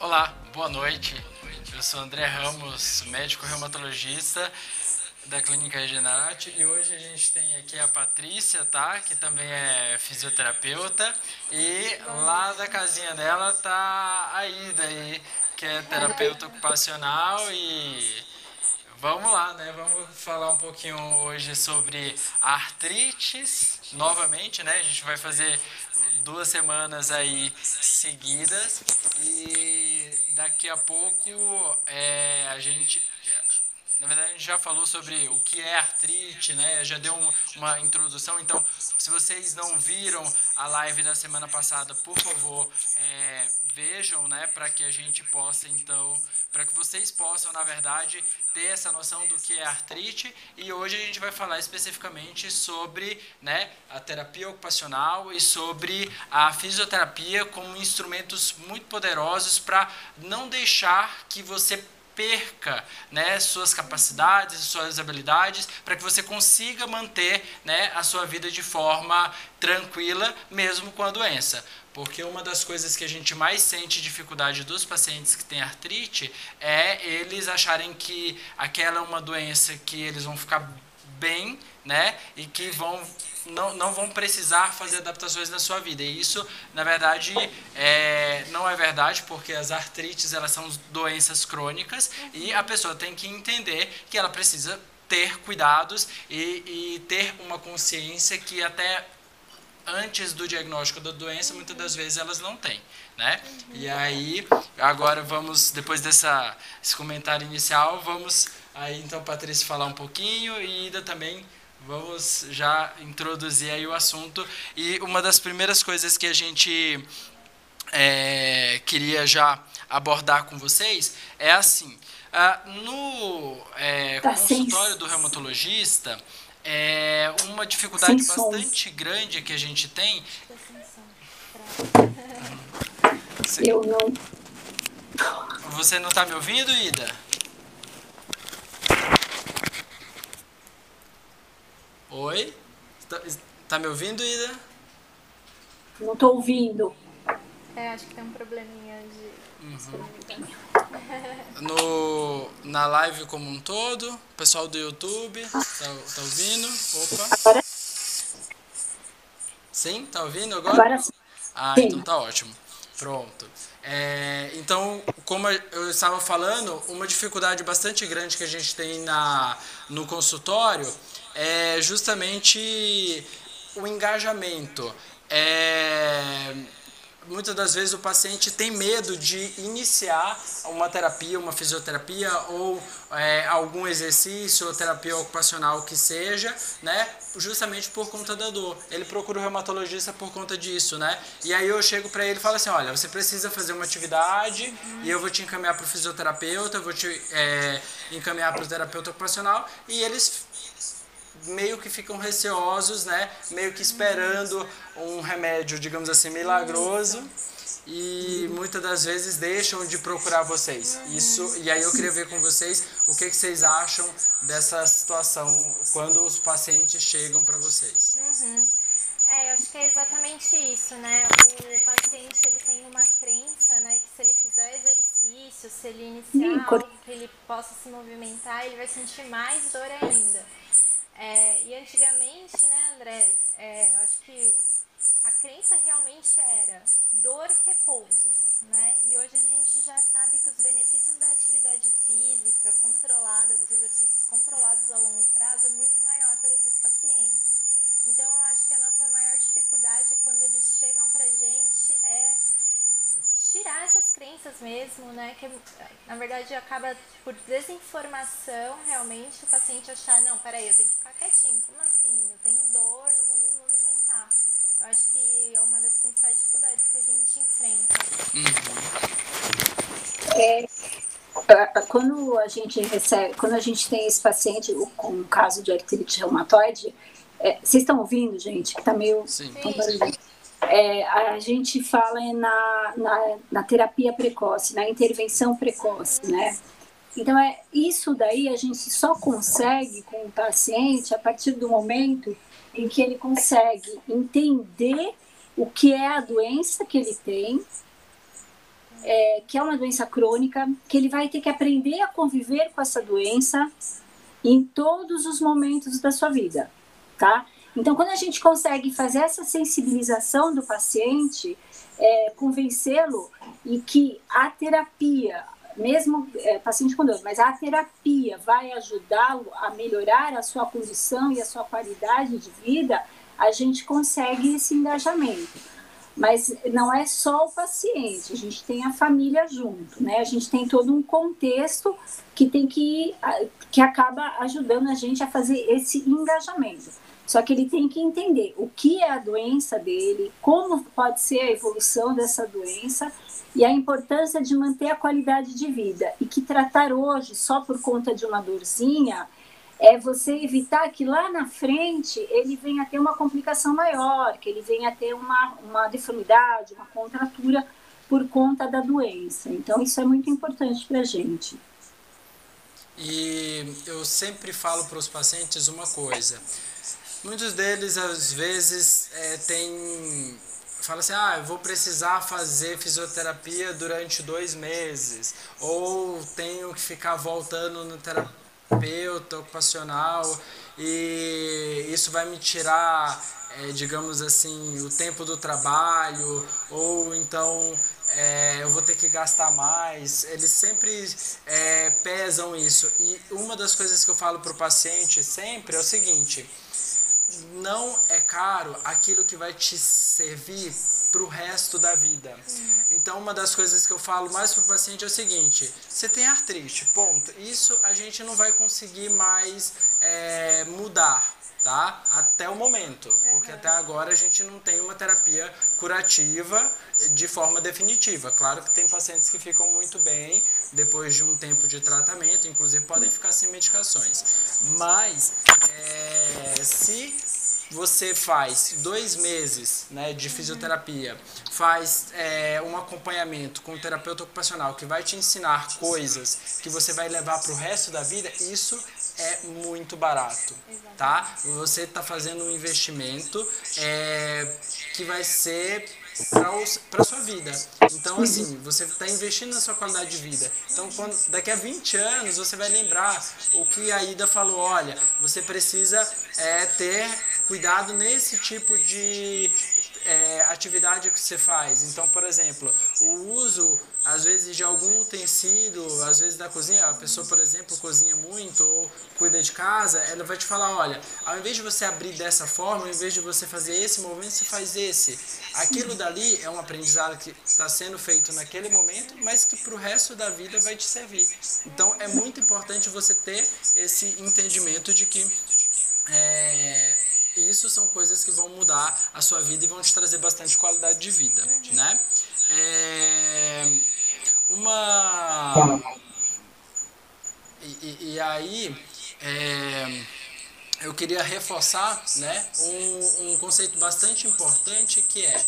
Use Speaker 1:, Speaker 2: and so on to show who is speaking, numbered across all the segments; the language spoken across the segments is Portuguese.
Speaker 1: Olá, boa noite. Eu sou André Ramos, médico reumatologista da Clínica Regenerate e hoje a gente tem aqui a Patrícia, tá? Que também é fisioterapeuta e lá da casinha dela tá a Ida aí, que é terapeuta ocupacional e vamos lá, né? Vamos falar um pouquinho hoje sobre artrites, novamente, né? A gente vai fazer duas semanas aí seguidas e daqui a pouco é, a gente na verdade, a gente já falou sobre o que é artrite, né? Já deu uma introdução. Então, se vocês não viram a live da semana passada, por favor, é, vejam, né? Para que a gente possa, então, para que vocês possam, na verdade, ter essa noção do que é artrite. E hoje a gente vai falar especificamente sobre, né? A terapia ocupacional e sobre a fisioterapia como instrumentos muito poderosos para não deixar que você perca né, suas capacidades, suas habilidades, para que você consiga manter né, a sua vida de forma tranquila, mesmo com a doença. Porque uma das coisas que a gente mais sente dificuldade dos pacientes que têm artrite é eles acharem que aquela é uma doença que eles vão ficar bem, né? E que vão não, não vão precisar fazer adaptações na sua vida. E isso, na verdade, é, não é verdade, porque as artrites elas são doenças crônicas e a pessoa tem que entender que ela precisa ter cuidados e, e ter uma consciência que até antes do diagnóstico da doença, muitas das vezes elas não têm, né? E aí, agora vamos, depois dessa, esse comentário inicial, vamos aí então Patrícia falar um pouquinho e Ida também vamos já introduzir aí o assunto. E uma das primeiras coisas que a gente é, queria já abordar com vocês é assim: uh, no é, tá consultório do reumatologista, é uma dificuldade bastante grande que a gente tem.
Speaker 2: Eu não.
Speaker 1: Você não está me ouvindo, Ida? Oi? Tá, tá me ouvindo, Ida?
Speaker 2: Não tô ouvindo.
Speaker 3: É, acho que tem um probleminha de. Uhum.
Speaker 1: No, na live como um todo, pessoal do YouTube, tá, tá ouvindo? Opa. Agora... Sim, tá ouvindo agora?
Speaker 2: Agora sim.
Speaker 1: Ah, então tá ótimo. Pronto. É, então, como eu estava falando, uma dificuldade bastante grande que a gente tem na, no consultório é justamente o engajamento. É, muitas das vezes o paciente tem medo de iniciar uma terapia, uma fisioterapia ou é, algum exercício ou terapia ocupacional que seja, né? Justamente por conta da dor. Ele procura o reumatologista por conta disso, né? E aí eu chego para ele e falo assim, olha, você precisa fazer uma atividade uhum. e eu vou te encaminhar para o fisioterapeuta, eu vou te é, encaminhar para o terapeuta ocupacional e eles meio que ficam receosos, né? Meio que esperando um remédio, digamos assim, milagroso e muitas das vezes deixam de procurar vocês. Isso e aí eu queria ver com vocês o que, que vocês acham dessa situação quando os pacientes chegam para vocês.
Speaker 3: Uhum. É, eu acho que é exatamente isso, né? O paciente ele tem uma crença, né, que se ele fizer exercício, se ele iniciar algo que ele possa se movimentar, ele vai sentir mais dor ainda. É, e antigamente, né, André, é, eu acho que a crença realmente era dor, repouso, né? E hoje a gente já sabe que os benefícios da atividade física controlada, dos exercícios controlados a longo prazo, é muito maior para esses pacientes. Então, eu acho que a nossa maior dificuldade quando eles chegam pra gente é tirar essas crenças mesmo, né? Que na verdade acaba por desinformação realmente o paciente achar, não, peraí, eu tenho que ficar quietinho, como assim? Eu tenho dor, não vou me movimentar. Eu acho que é uma das principais dificuldades que a gente enfrenta.
Speaker 2: É, quando a gente recebe, quando a gente tem esse paciente com um caso de artrite reumatoide, é, vocês estão ouvindo, gente? Que tá meio.
Speaker 1: Sim.
Speaker 2: Sim é, a gente fala na, na, na, terapia precoce, na intervenção precoce, né? Então, é, isso daí a gente só consegue com o paciente a partir do momento em que ele consegue entender o que é a doença que ele tem é, que é uma doença crônica, que ele vai ter que aprender a conviver com essa doença em todos os momentos da sua vida, tá? Então, quando a gente consegue fazer essa sensibilização do paciente, é, convencê-lo e que a terapia, mesmo é, paciente com dor, mas a terapia vai ajudá-lo a melhorar a sua condição e a sua qualidade de vida, a gente consegue esse engajamento. Mas não é só o paciente, a gente tem a família junto, né? A gente tem todo um contexto que tem que que acaba ajudando a gente a fazer esse engajamento. Só que ele tem que entender o que é a doença dele, como pode ser a evolução dessa doença e a importância de manter a qualidade de vida. E que tratar hoje só por conta de uma dorzinha é você evitar que lá na frente ele venha a ter uma complicação maior, que ele venha a ter uma, uma deformidade, uma contratura por conta da doença. Então, isso é muito importante para a gente.
Speaker 1: E eu sempre falo para os pacientes uma coisa: muitos deles, às vezes, é, tem fala assim, ah, eu vou precisar fazer fisioterapia durante dois meses, ou tenho que ficar voltando no terapeuta ocupacional e isso vai me tirar, é, digamos assim, o tempo do trabalho ou então é, eu vou ter que gastar mais. Eles sempre é, pesam isso. E uma das coisas que eu falo para o paciente sempre é o seguinte: não é caro aquilo que vai te servir para o resto da vida. Então, uma das coisas que eu falo mais para o paciente é o seguinte: você tem artrite, ponto. Isso a gente não vai conseguir mais é, mudar, tá? Até o momento, porque até agora a gente não tem uma terapia curativa de forma definitiva. Claro que tem pacientes que ficam muito bem depois de um tempo de tratamento, inclusive podem ficar sem medicações. Mas é, se você faz dois meses né, de fisioterapia, faz é, um acompanhamento com um terapeuta ocupacional que vai te ensinar coisas que você vai levar para o resto da vida, isso é muito barato, tá? Você está fazendo um investimento é, que vai ser para a sua vida. Então, assim, você está investindo na sua qualidade de vida. Então, quando, daqui a 20 anos, você vai lembrar o que a Ida falou: olha, você precisa é, ter cuidado nesse tipo de é, atividade que você faz. Então, por exemplo, o uso, às vezes, de algum tecido, às vezes da cozinha, a pessoa, por exemplo, cozinha muito ou cuida de casa, ela vai te falar, olha, ao invés de você abrir dessa forma, ao invés de você fazer esse movimento, você faz esse. Aquilo dali é um aprendizado que está sendo feito naquele momento, mas que para o resto da vida vai te servir. Então, é muito importante você ter esse entendimento de que é, isso são coisas que vão mudar a sua vida e vão te trazer bastante qualidade de vida, né? É, uma e, e, e aí é, eu queria reforçar, né, um, um conceito bastante importante que é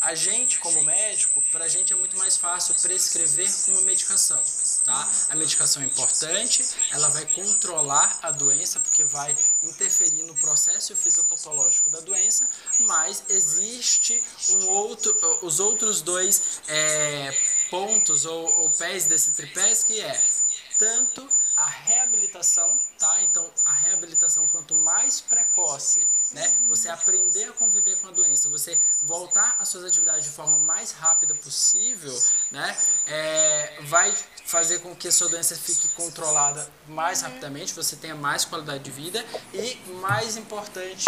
Speaker 1: a gente como médico, para a gente é muito mais fácil prescrever uma medicação tá? A medicação é importante, ela vai controlar a doença, porque vai interferir no processo fisiopatológico da doença, mas existe um outro, os outros dois é, pontos ou, ou pés desse tripés que é tanto a reabilitação, tá? Então, a reabilitação quanto mais precoce, né? Você aprender a conviver com a doença, você voltar às suas atividades de forma mais rápida possível, né? É, vai fazer com que a sua doença fique controlada mais uhum. rapidamente, você tenha mais qualidade de vida e mais importante,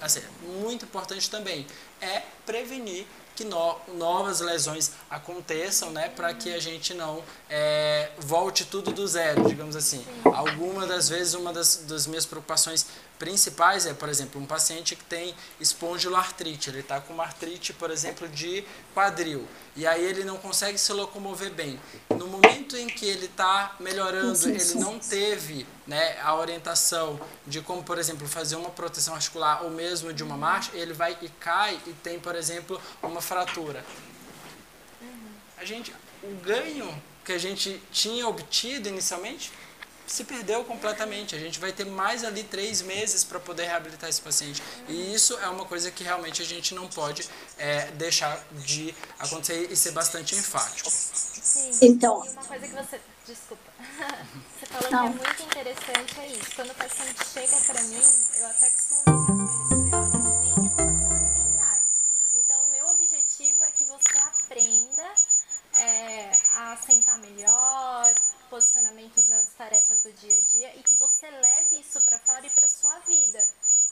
Speaker 1: assim, muito importante também, é prevenir que no, novas lesões aconteçam, né, para que a gente não é, volte tudo do zero, digamos assim. Algumas das vezes, uma das, das minhas preocupações principais é, por exemplo, um paciente que tem espondiloartrite, ele está com uma artrite, por exemplo, de quadril, e aí ele não consegue se locomover bem. No momento em que ele está melhorando, ele não teve né, a orientação de como, por exemplo, fazer uma proteção articular ou mesmo de uma marcha, ele vai e cai e tem, por exemplo, uma fratura. A gente, o ganho que a gente tinha obtido inicialmente se perdeu completamente. A gente vai ter mais ali três meses para poder reabilitar esse paciente. E isso é uma coisa que realmente a gente não pode é, deixar de acontecer e ser bastante enfático.
Speaker 3: Sim. Então. E uma coisa que você. Desculpa. Você falou não. que é muito interessante é isso. Quando o paciente chega para mim, eu até costumo. Então, o meu objetivo é que você aprenda é, a sentar melhor, posicionamento das tarefas do dia a dia e que você leve isso para fora e para sua vida,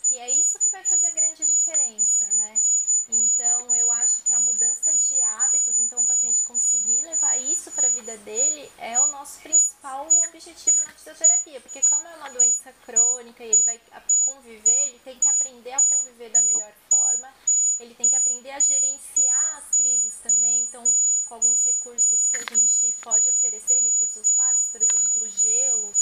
Speaker 3: que é isso que vai fazer a grande diferença, né? Então, eu acho que a mudança de hábitos, então o paciente conseguir levar isso para a vida dele é o nosso principal objetivo na fisioterapia, porque como é uma doença crônica e ele vai conviver, ele tem que aprender a conviver da melhor forma, ele tem que aprender a gerenciar as crises também, então com alguns recursos que a gente pode oferecer, recursos fáceis, por exemplo, gelo,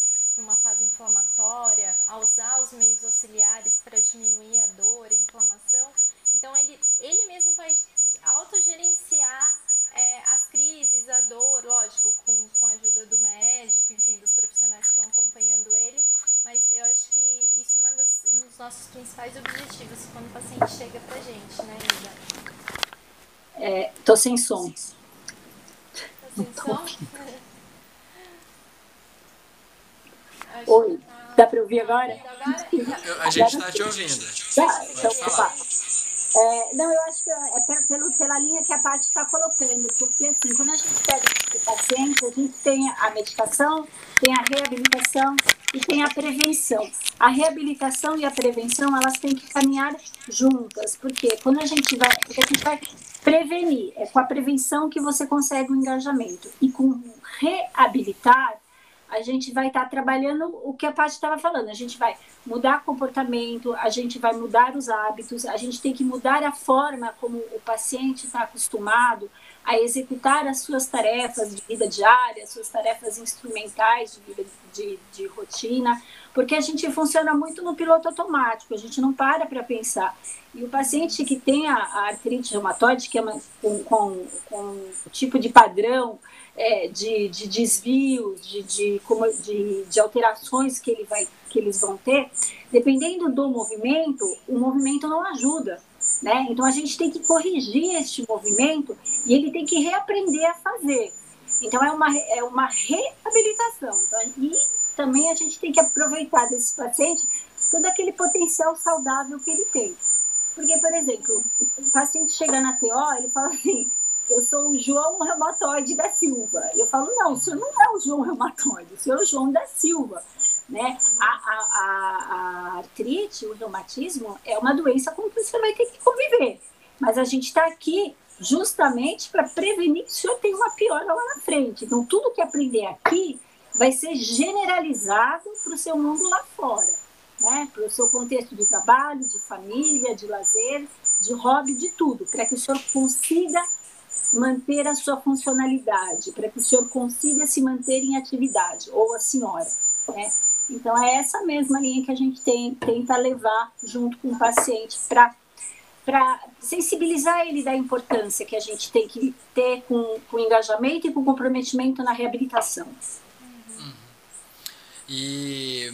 Speaker 3: inflamatória, a usar os meios auxiliares para diminuir a dor, a inflamação. Então, ele, ele mesmo vai autogerenciar é, as crises, a dor, lógico, com, com a ajuda do médico, enfim, dos profissionais que estão acompanhando ele, mas eu acho que isso é das, um dos nossos principais objetivos quando o paciente chega pra gente, né, Ida?
Speaker 2: É, tô sem som. Oi, dá para ouvir agora?
Speaker 1: a gente está te ouvindo. Tá, então,
Speaker 2: opa. É, não, eu acho que é pelo, pela linha que a parte está colocando, porque assim, quando a gente pega o paciente, a gente tem a medicação, tem a reabilitação e tem a prevenção. A reabilitação e a prevenção, elas têm que caminhar juntas, porque quando a gente vai, porque a gente vai prevenir, é com a prevenção que você consegue o engajamento. E com reabilitar, a gente vai estar tá trabalhando o que a Paty estava falando. A gente vai mudar comportamento, a gente vai mudar os hábitos, a gente tem que mudar a forma como o paciente está acostumado a executar as suas tarefas de vida diária, as suas tarefas instrumentais de vida de, de rotina, porque a gente funciona muito no piloto automático, a gente não para para pensar. E o paciente que tem a, a artrite reumatoide, que é uma, com, com, com tipo de padrão é, de, de desvio, de, de, de, de alterações que, ele vai, que eles vão ter, dependendo do movimento, o movimento não ajuda. Né? Então a gente tem que corrigir este movimento e ele tem que reaprender a fazer. Então é uma, é uma reabilitação. Então, e também a gente tem que aproveitar desse paciente todo aquele potencial saudável que ele tem. Porque, por exemplo, o paciente chega na TO, ele fala assim, eu sou o João Reumatoide da Silva. Eu falo, não, o senhor não é o João Reumatoide, o senhor é o João da Silva. Né? A, a, a, artrite, o reumatismo, é uma doença com que você vai ter que conviver. Mas a gente está aqui justamente para prevenir que o senhor tenha uma piora lá na frente. Então, tudo que aprender aqui vai ser generalizado para o seu mundo lá fora, né? para o seu contexto de trabalho, de família, de lazer, de hobby, de tudo, para que o senhor consiga manter a sua funcionalidade, para que o senhor consiga se manter em atividade, ou a senhora. Né? Então, é essa mesma linha que a gente tem, tenta levar junto com o paciente para para sensibilizar ele da importância que a gente tem que ter com, com engajamento e com comprometimento na reabilitação. Uhum.
Speaker 1: E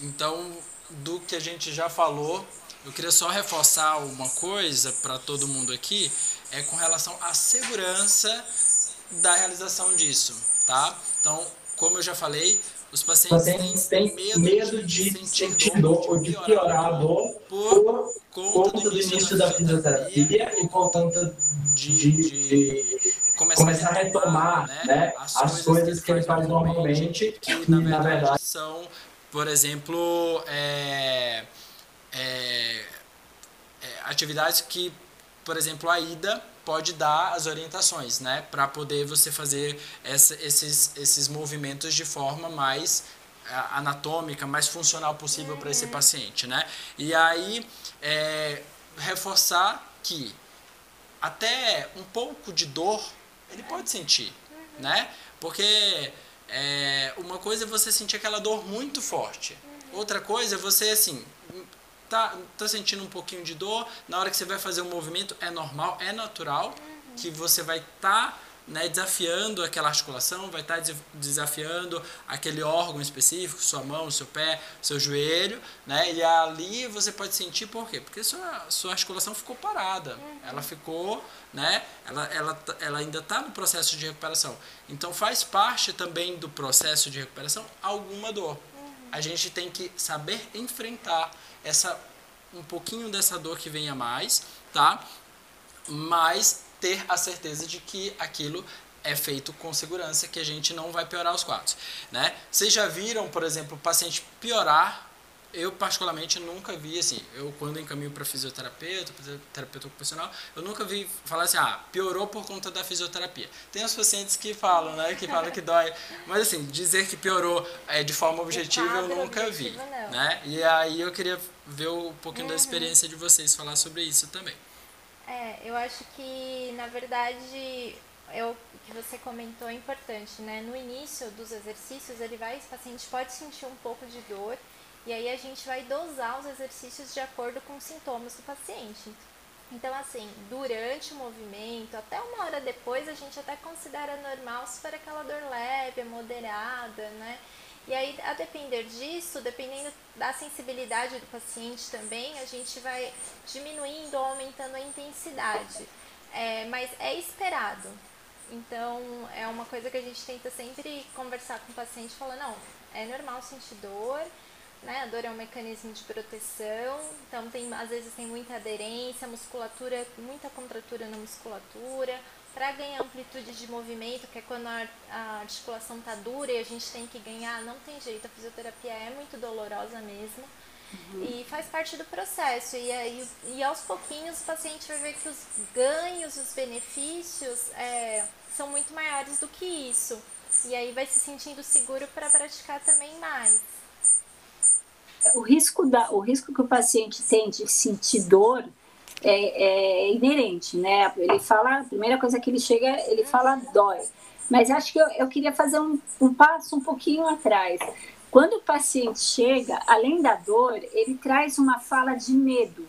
Speaker 1: então, do que a gente já falou, eu queria só reforçar uma coisa para todo mundo aqui, é com relação à segurança da realização disso, tá? Então, como eu já falei, os pacientes, pacientes têm medo, medo de, de sentir dor ou de piorar a dor por, conta do início da fisioterapia e por conta de, de começar, começar, a retomar né, né, as, as, coisas que ele faz normalmente, que, que na, verdade, na verdade são, por exemplo, é, é, é, atividades que, por exemplo, a ida pode dar as orientações, né, para poder você fazer essa, esses, esses movimentos de forma mais anatômica, mais funcional possível para esse paciente, né? E aí é, reforçar que até um pouco de dor ele pode sentir, né? Porque é, uma coisa é você sentir aquela dor muito forte, outra coisa é você assim tá, tá sentindo um pouquinho de dor, na hora que você vai fazer um movimento, é normal, é natural, que você vai estar tá né, desafiando aquela articulação, vai estar desafiando aquele órgão específico, sua mão, seu pé, seu joelho, né? E ali você pode sentir por quê? Porque sua, sua articulação ficou parada, uhum. ela ficou, né? Ela, ela, ela ainda está no processo de recuperação. Então faz parte também do processo de recuperação alguma dor. Uhum. A gente tem que saber enfrentar essa um pouquinho dessa dor que venha mais, tá? Mas ter a certeza de que aquilo é feito com segurança, que a gente não vai piorar os quadros, né? Vocês já viram, por exemplo, o paciente piorar? Eu, particularmente, nunca vi, assim, eu quando encaminho para fisioterapeuta, terapeuta ocupacional, eu nunca vi falar assim, ah, piorou por conta da fisioterapia. Tem os pacientes que falam, né, que falam que dói, mas assim, dizer que piorou é, de forma objetiva eu nunca vi, né? E aí eu queria ver um pouquinho uhum. da experiência de vocês, falar sobre isso também.
Speaker 3: É, eu acho que, na verdade, é o que você comentou é importante, né? No início dos exercícios, ele vai, o paciente pode sentir um pouco de dor, e aí a gente vai dosar os exercícios de acordo com os sintomas do paciente. Então, assim, durante o movimento, até uma hora depois, a gente até considera normal se for aquela dor leve, moderada, né? E aí, a depender disso, dependendo da sensibilidade do paciente também, a gente vai diminuindo ou aumentando a intensidade. É, mas é esperado. Então, é uma coisa que a gente tenta sempre conversar com o paciente, falando, não, é normal sentir dor, né? A dor é um mecanismo de proteção, então tem, às vezes tem muita aderência, musculatura, muita contratura na musculatura, para ganhar amplitude de movimento, que é quando a, a articulação está dura e a gente tem que ganhar, não tem jeito, a fisioterapia é muito dolorosa mesmo. Uhum. E faz parte do processo. E, aí, e aos pouquinhos o paciente vai ver que os ganhos, os benefícios é, são muito maiores do que isso. E aí vai se sentindo seguro para praticar também mais.
Speaker 2: O risco, da, o risco que o paciente tem de sentir dor é, é, inerente, né? Ele fala, a primeira coisa que ele chega, ele fala dói. Mas acho que eu, eu queria fazer um, um passo um pouquinho atrás. Quando o paciente chega, além da dor, ele traz uma fala de medo,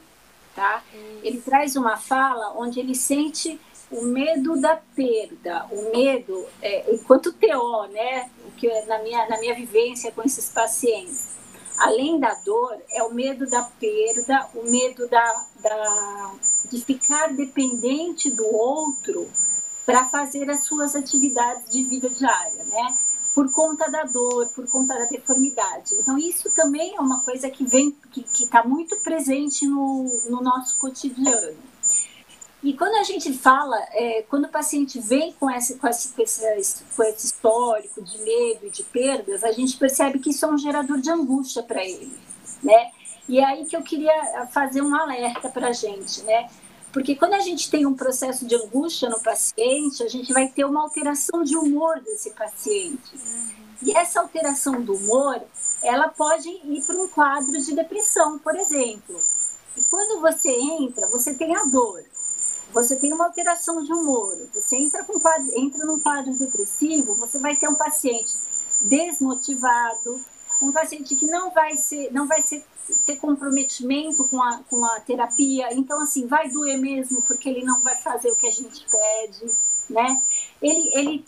Speaker 2: tá? Ele traz uma fala onde ele sente o medo da perda, o medo, é, enquanto TO, né? O que na minha na minha vivência com esses pacientes, além da dor, é o medo da perda, o medo da, da, de ficar dependente do outro para fazer as suas atividades de vida diária, né? Por conta da dor, por conta da deformidade. Então, isso também é uma coisa que vem, que está muito presente no, no nosso cotidiano. E quando a gente fala, é, quando o paciente vem com esse, com, esse, com, esse, com esse histórico de medo e de perdas, a gente percebe que isso é um gerador de angústia para ele, né? E é aí que eu queria fazer um alerta para a gente, né? Porque quando a gente tem um processo de angústia no paciente, a gente vai ter uma alteração de humor desse paciente. E essa alteração do humor, ela pode ir para um quadro de depressão, por exemplo. E quando você entra, você tem a dor você tem uma alteração de humor, você entra, com quadro, entra num quadro depressivo, você vai ter um paciente desmotivado, um paciente que não vai ser, não vai ser, ter comprometimento com a, com a terapia, então assim, vai doer mesmo porque ele não vai fazer o que a gente pede, né? Ele, ele,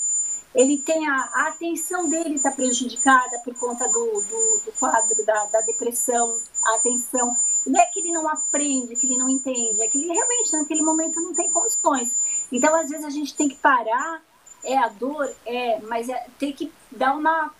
Speaker 2: ele tem a, a atenção dele está prejudicada por conta do, do, do quadro da, da depressão, a atenção não é que ele não aprende, que ele não entende, é que ele realmente naquele momento não tem condições. Então, às vezes, a gente tem que parar, é a dor, é, mas é, tem que dar uma.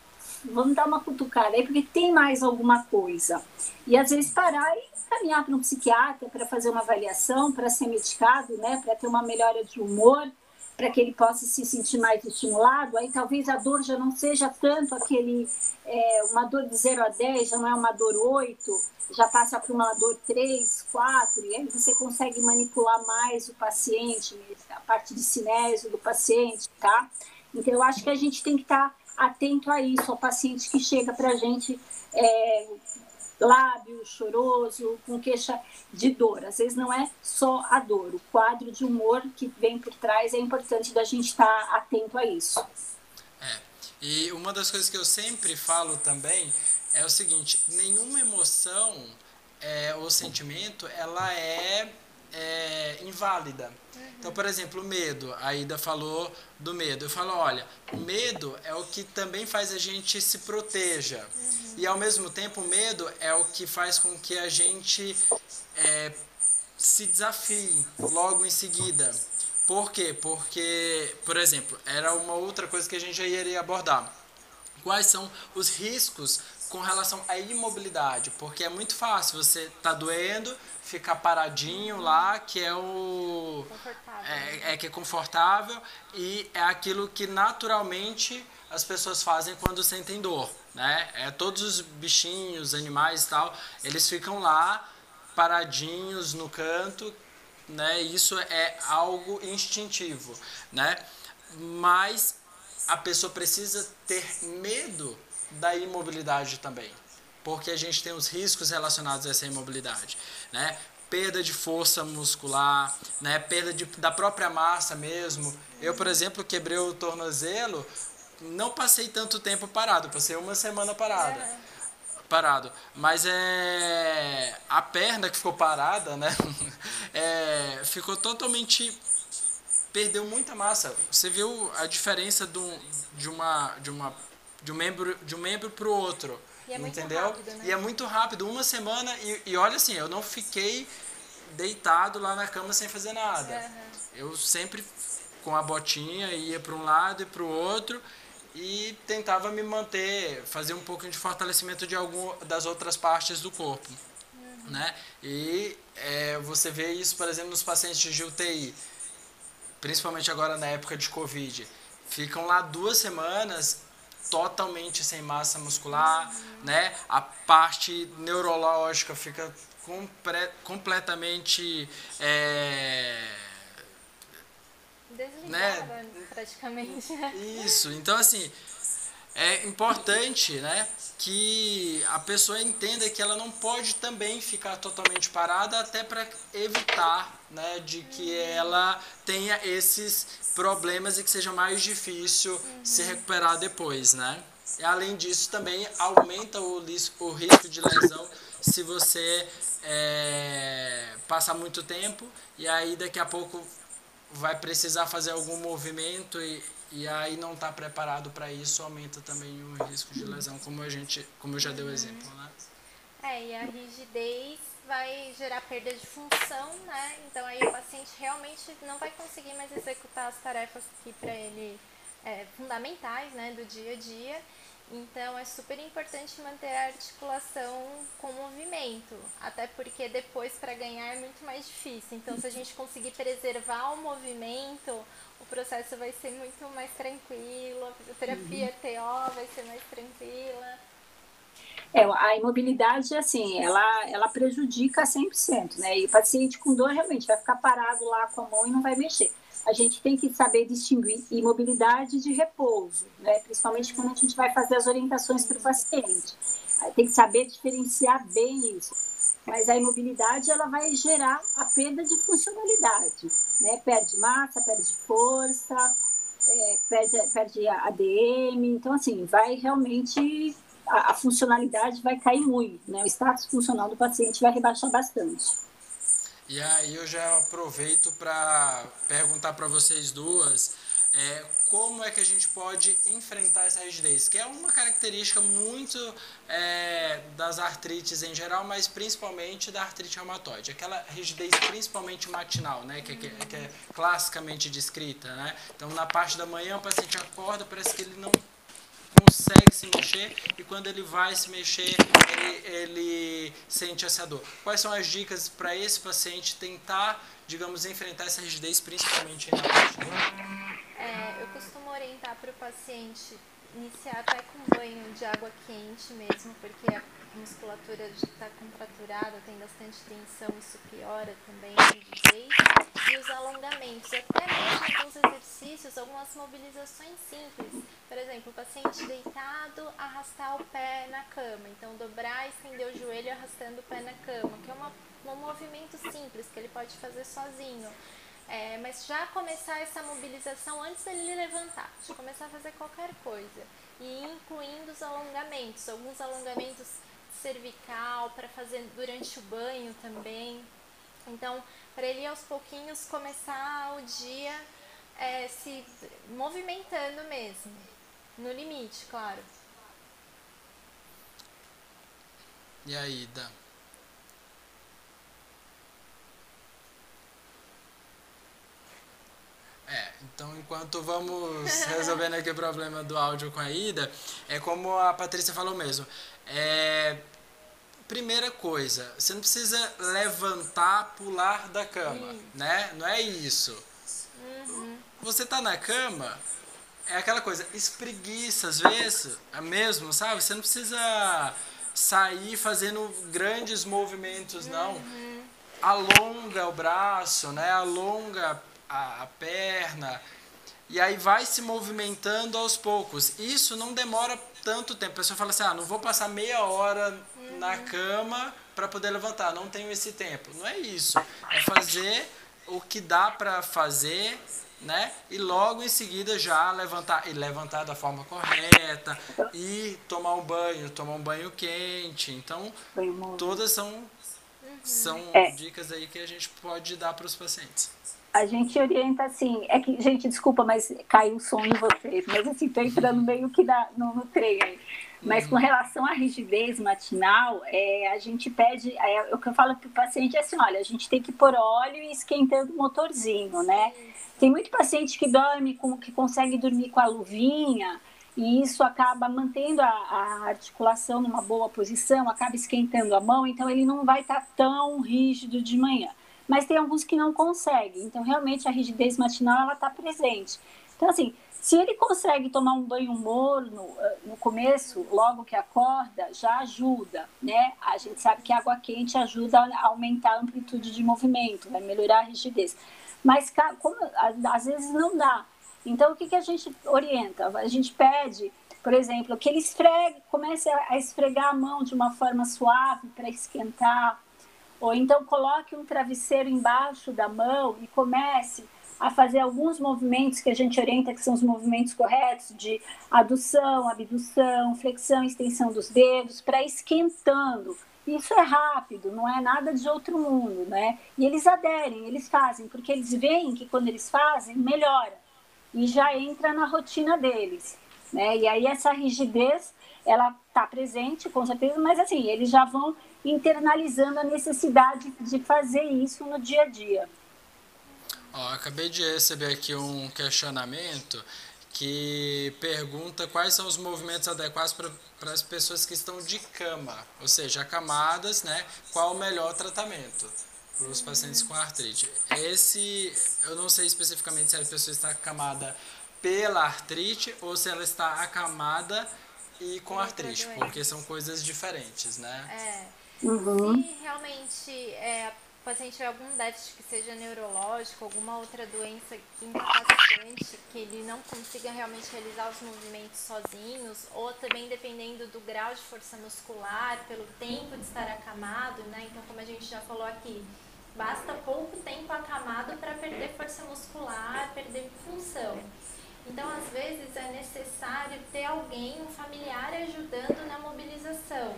Speaker 2: Vamos dar uma cutucada aí, porque tem mais alguma coisa. E às vezes parar e caminhar para um psiquiatra para fazer uma avaliação, para ser medicado, né, para ter uma melhora de humor, para que ele possa se sentir mais estimulado. Aí talvez a dor já não seja tanto aquele. É, uma dor de 0 a 10, já não é uma dor 8 já passa para uma dor 3, 4, e aí você consegue manipular mais o paciente, a parte de cinésio do paciente, tá? Então, eu acho que a gente tem que estar tá atento a isso, ao paciente que chega para a gente é, lábio choroso, com queixa de dor. Às vezes não é só a dor, o quadro de humor que vem por trás é importante da gente estar tá atento a isso.
Speaker 1: É, e uma das coisas que eu sempre falo também é o seguinte, nenhuma emoção é, ou sentimento, ela é é, inválida. Uhum. Então, por exemplo, o medo. A Ida falou do medo. Eu falo, olha, o medo é o que também faz a gente se proteja. Uhum. E ao mesmo tempo, o medo é o que faz com que a gente é, se desafie logo em seguida. Por quê? Porque, por exemplo, era uma outra coisa que a gente já iria abordar. Quais são os riscos com relação à imobilidade? Porque é muito fácil, você tá doendo, ficar paradinho lá, que é o é, é que é confortável e é aquilo que naturalmente as pessoas fazem quando sentem dor, né? É todos os bichinhos, animais e tal, eles ficam lá paradinhos no canto, né? Isso é algo instintivo, né? Mas a pessoa precisa ter medo da imobilidade também, porque a gente tem os riscos relacionados a essa imobilidade, né? Perda de força muscular, né? Perda de, da própria massa mesmo. Eu, por exemplo, quebrei o tornozelo, não passei tanto tempo parado, passei uma semana parada. É parado. Mas é a perna que ficou parada, né? É, ficou totalmente perdeu muita massa. Você viu a diferença do, de uma de uma de um membro de um membro para o outro,
Speaker 3: e é
Speaker 1: entendeu?
Speaker 3: Rápido, né?
Speaker 1: E é muito rápido, uma semana e, e olha assim, eu não fiquei deitado lá na cama sem fazer nada. Uhum. Eu sempre com a botinha ia para um lado e para o outro e tentava me manter, fazer um pouco de fortalecimento de algum das outras partes do corpo, uhum. né? E é, você vê isso, por exemplo, nos pacientes de UTI, principalmente agora na época de Covid, ficam lá duas semanas totalmente sem massa muscular, né? A parte neurológica fica compre completamente é,
Speaker 3: né? praticamente.
Speaker 1: Isso, então assim, é importante, né, que a pessoa entenda que ela não pode também ficar totalmente parada até para evitar, né, de que ela tenha esses problemas e que seja mais difícil uhum. se recuperar depois, né? E além disso também aumenta o, o risco de lesão se você é, passar muito tempo e aí daqui a pouco vai precisar fazer algum movimento e, e aí não está preparado para isso, aumenta também o risco de lesão, como a gente, como eu já dei o exemplo, né?
Speaker 3: É, e a rigidez vai gerar perda de função, né? Então aí o paciente realmente não vai conseguir mais executar as tarefas que para ele é, fundamentais, né, do dia a dia. Então é super importante manter a articulação com movimento, até porque depois para ganhar é muito mais difícil. Então se a gente conseguir preservar o movimento, o processo vai ser muito mais tranquilo, a terapia uhum. TO vai ser mais tranquila.
Speaker 2: É, a imobilidade, assim, ela, ela prejudica 100%, né? E o paciente com dor realmente vai ficar parado lá com a mão e não vai mexer a gente tem que saber distinguir imobilidade de repouso, né? principalmente quando a gente vai fazer as orientações para o paciente. Tem que saber diferenciar bem isso. Mas a imobilidade ela vai gerar a perda de funcionalidade, né? Perde massa, perde força, é, perde, perde ADM. Então, assim, vai realmente a, a funcionalidade vai cair muito, né? O status funcional do paciente vai rebaixar bastante.
Speaker 1: E aí eu já aproveito para perguntar para vocês duas é, como é que a gente pode enfrentar essa rigidez, que é uma característica muito é, das artrites em geral, mas principalmente da artrite reumatoide, aquela rigidez principalmente matinal, né, que, que, que é classicamente descrita, né? Então na parte da manhã o paciente acorda, parece que ele não consegue se mexer e quando ele vai se mexer, ele, ele sente essa dor. Quais são as dicas para esse paciente tentar, digamos, enfrentar essa rigidez, principalmente na parte
Speaker 3: é, costumo orientar para o paciente iniciar até com banho de água quente mesmo, porque a musculatura está contraturada, tem bastante tensão, isso piora também a rigidez. E os alongamentos, até mesmo alguns exercícios, algumas mobilizações simples. Por exemplo, o paciente deitado, arrastar o pé na cama. Então, dobrar estender o joelho arrastando o pé na cama, que é uma, um movimento simples que ele pode fazer sozinho. É, mas já começar essa mobilização antes dele levantar, de começar a fazer qualquer coisa. E incluindo os alongamentos, alguns alongamentos cervical para fazer durante o banho também. Então, para ele aos pouquinhos começar o dia é, se movimentando mesmo, no limite, claro.
Speaker 1: E aí, Dan? É, então enquanto vamos resolvendo aqui o problema do áudio com a Ida, é como a Patrícia falou mesmo. É, primeira coisa, você não precisa levantar, pular da cama, né? Não é isso. Uhum. Você tá na cama, é aquela coisa, espreguiça às vezes, é mesmo, sabe? Você não precisa sair fazendo grandes movimentos, não. Uhum. Alonga o braço, né? Alonga a, a perna. E aí vai se movimentando aos poucos. Isso não demora tanto tempo. A pessoa fala assim: ah, não vou passar meia hora uhum. na cama para poder levantar. Não tenho esse tempo. Não é isso. É fazer o que dá para fazer né? E logo em seguida já levantar e levantar da forma correta e tomar um banho, tomar um banho quente. Então, todas são uhum. são é. dicas aí que a gente pode dar para os pacientes.
Speaker 2: A gente orienta assim, é que, gente, desculpa, mas caiu o som em vocês, mas assim, tô entrando meio que na, no, no trem aí. Mas com relação à rigidez matinal, é, a gente pede, é, o que eu falo para o paciente é assim, olha, a gente tem que pôr óleo e esquentando o motorzinho, né? Tem muito paciente que dorme, com, que consegue dormir com a luvinha, e isso acaba mantendo a, a, articulação numa boa posição, acaba esquentando a mão, então ele não vai estar tá tão rígido de manhã. Mas tem alguns que não conseguem, então realmente a rigidez matinal ela está presente. Então assim, se ele consegue tomar um banho morno eh, no começo, logo que acorda, já ajuda, né? A gente sabe que a água quente ajuda a aumentar a amplitude de movimento, vai melhorar a rigidez. Mas como, às vezes não dá. Então, o que, que a gente orienta? A gente pede, por exemplo, que ele esfregue, comece a esfregar a mão de uma forma suave para esquentar, ou então coloque um travesseiro embaixo da mão e comece a fazer alguns movimentos que a gente orienta que são os movimentos corretos de adução, abdução, flexão, extensão dos dedos, para esquentando isso é rápido, não é nada de outro mundo, né? E eles aderem, eles fazem, porque eles veem que quando eles fazem, melhora. E já entra na rotina deles, né? E aí essa rigidez, ela está presente, com certeza, mas assim, eles já vão internalizando a necessidade de fazer isso no dia a dia.
Speaker 1: Ó, acabei de receber aqui um questionamento que pergunta quais são os movimentos adequados para as pessoas que estão de cama, ou seja, acamadas, né? Qual o melhor tratamento para os pacientes com artrite? Esse, eu não sei especificamente se a pessoa está acamada pela artrite ou se ela está acamada e com artrite, porque são coisas diferentes,
Speaker 3: né? É. Uhum. Se realmente é, o paciente tiver algum déficit que seja neurológico, alguma outra doença incapacitante, que ele não consiga realmente realizar os movimentos sozinhos, ou também dependendo do grau de força muscular, pelo tempo de estar acamado, né? Então, como a gente já falou aqui, basta pouco tempo acamado para perder força muscular, perder função. Então, às vezes, é necessário ter alguém, um familiar, ajudando na mobilização.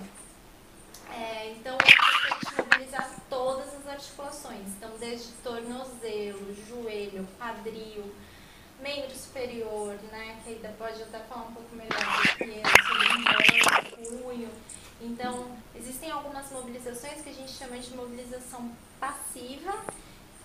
Speaker 3: É, então, é importante mobilizar todas as articulações. Então, desde tornozelo, joelho, quadril, membro superior, né? Que ainda pode até falar um pouco melhor sobre o punho. Então, existem algumas mobilizações que a gente chama de mobilização passiva,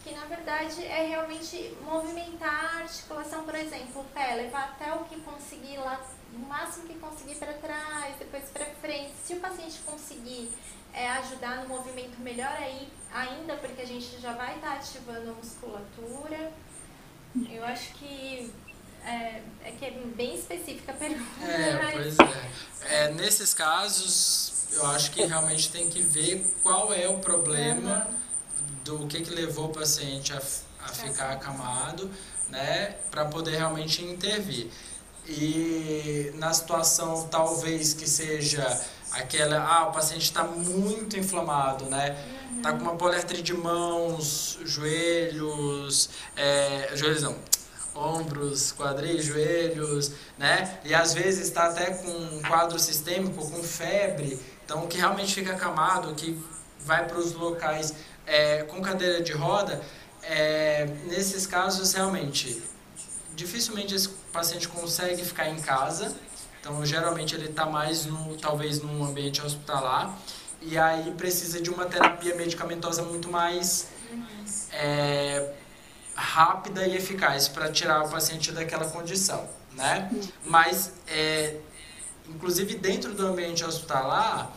Speaker 3: que na verdade é realmente movimentar a articulação, por exemplo, o pé, levar até o que conseguir lá o máximo que conseguir para trás, depois para frente. Se o paciente conseguir é, ajudar no movimento melhor aí, ainda porque a gente já vai estar tá ativando a musculatura. Eu acho que é, é, que é bem específica a pergunta.
Speaker 1: É, mas... pois é. é. Nesses casos, eu acho que realmente tem que ver qual é o problema do que, que levou o paciente a, a ficar acamado, né, para poder realmente intervir. E na situação talvez que seja aquela, ah, o paciente está muito inflamado, né? Tá com uma poliartrite de mãos, joelhos, é, joelhos não, ombros, quadris, joelhos, né? E às vezes está até com um quadro sistêmico, com febre, então que realmente fica acamado, que vai para os locais é, com cadeira de roda, é, nesses casos realmente dificilmente esse paciente consegue ficar em casa. Então geralmente ele está mais no talvez num ambiente hospitalar e aí precisa de uma terapia medicamentosa muito mais é, rápida e eficaz para tirar o paciente daquela condição, né? Mas é, inclusive dentro do ambiente hospitalar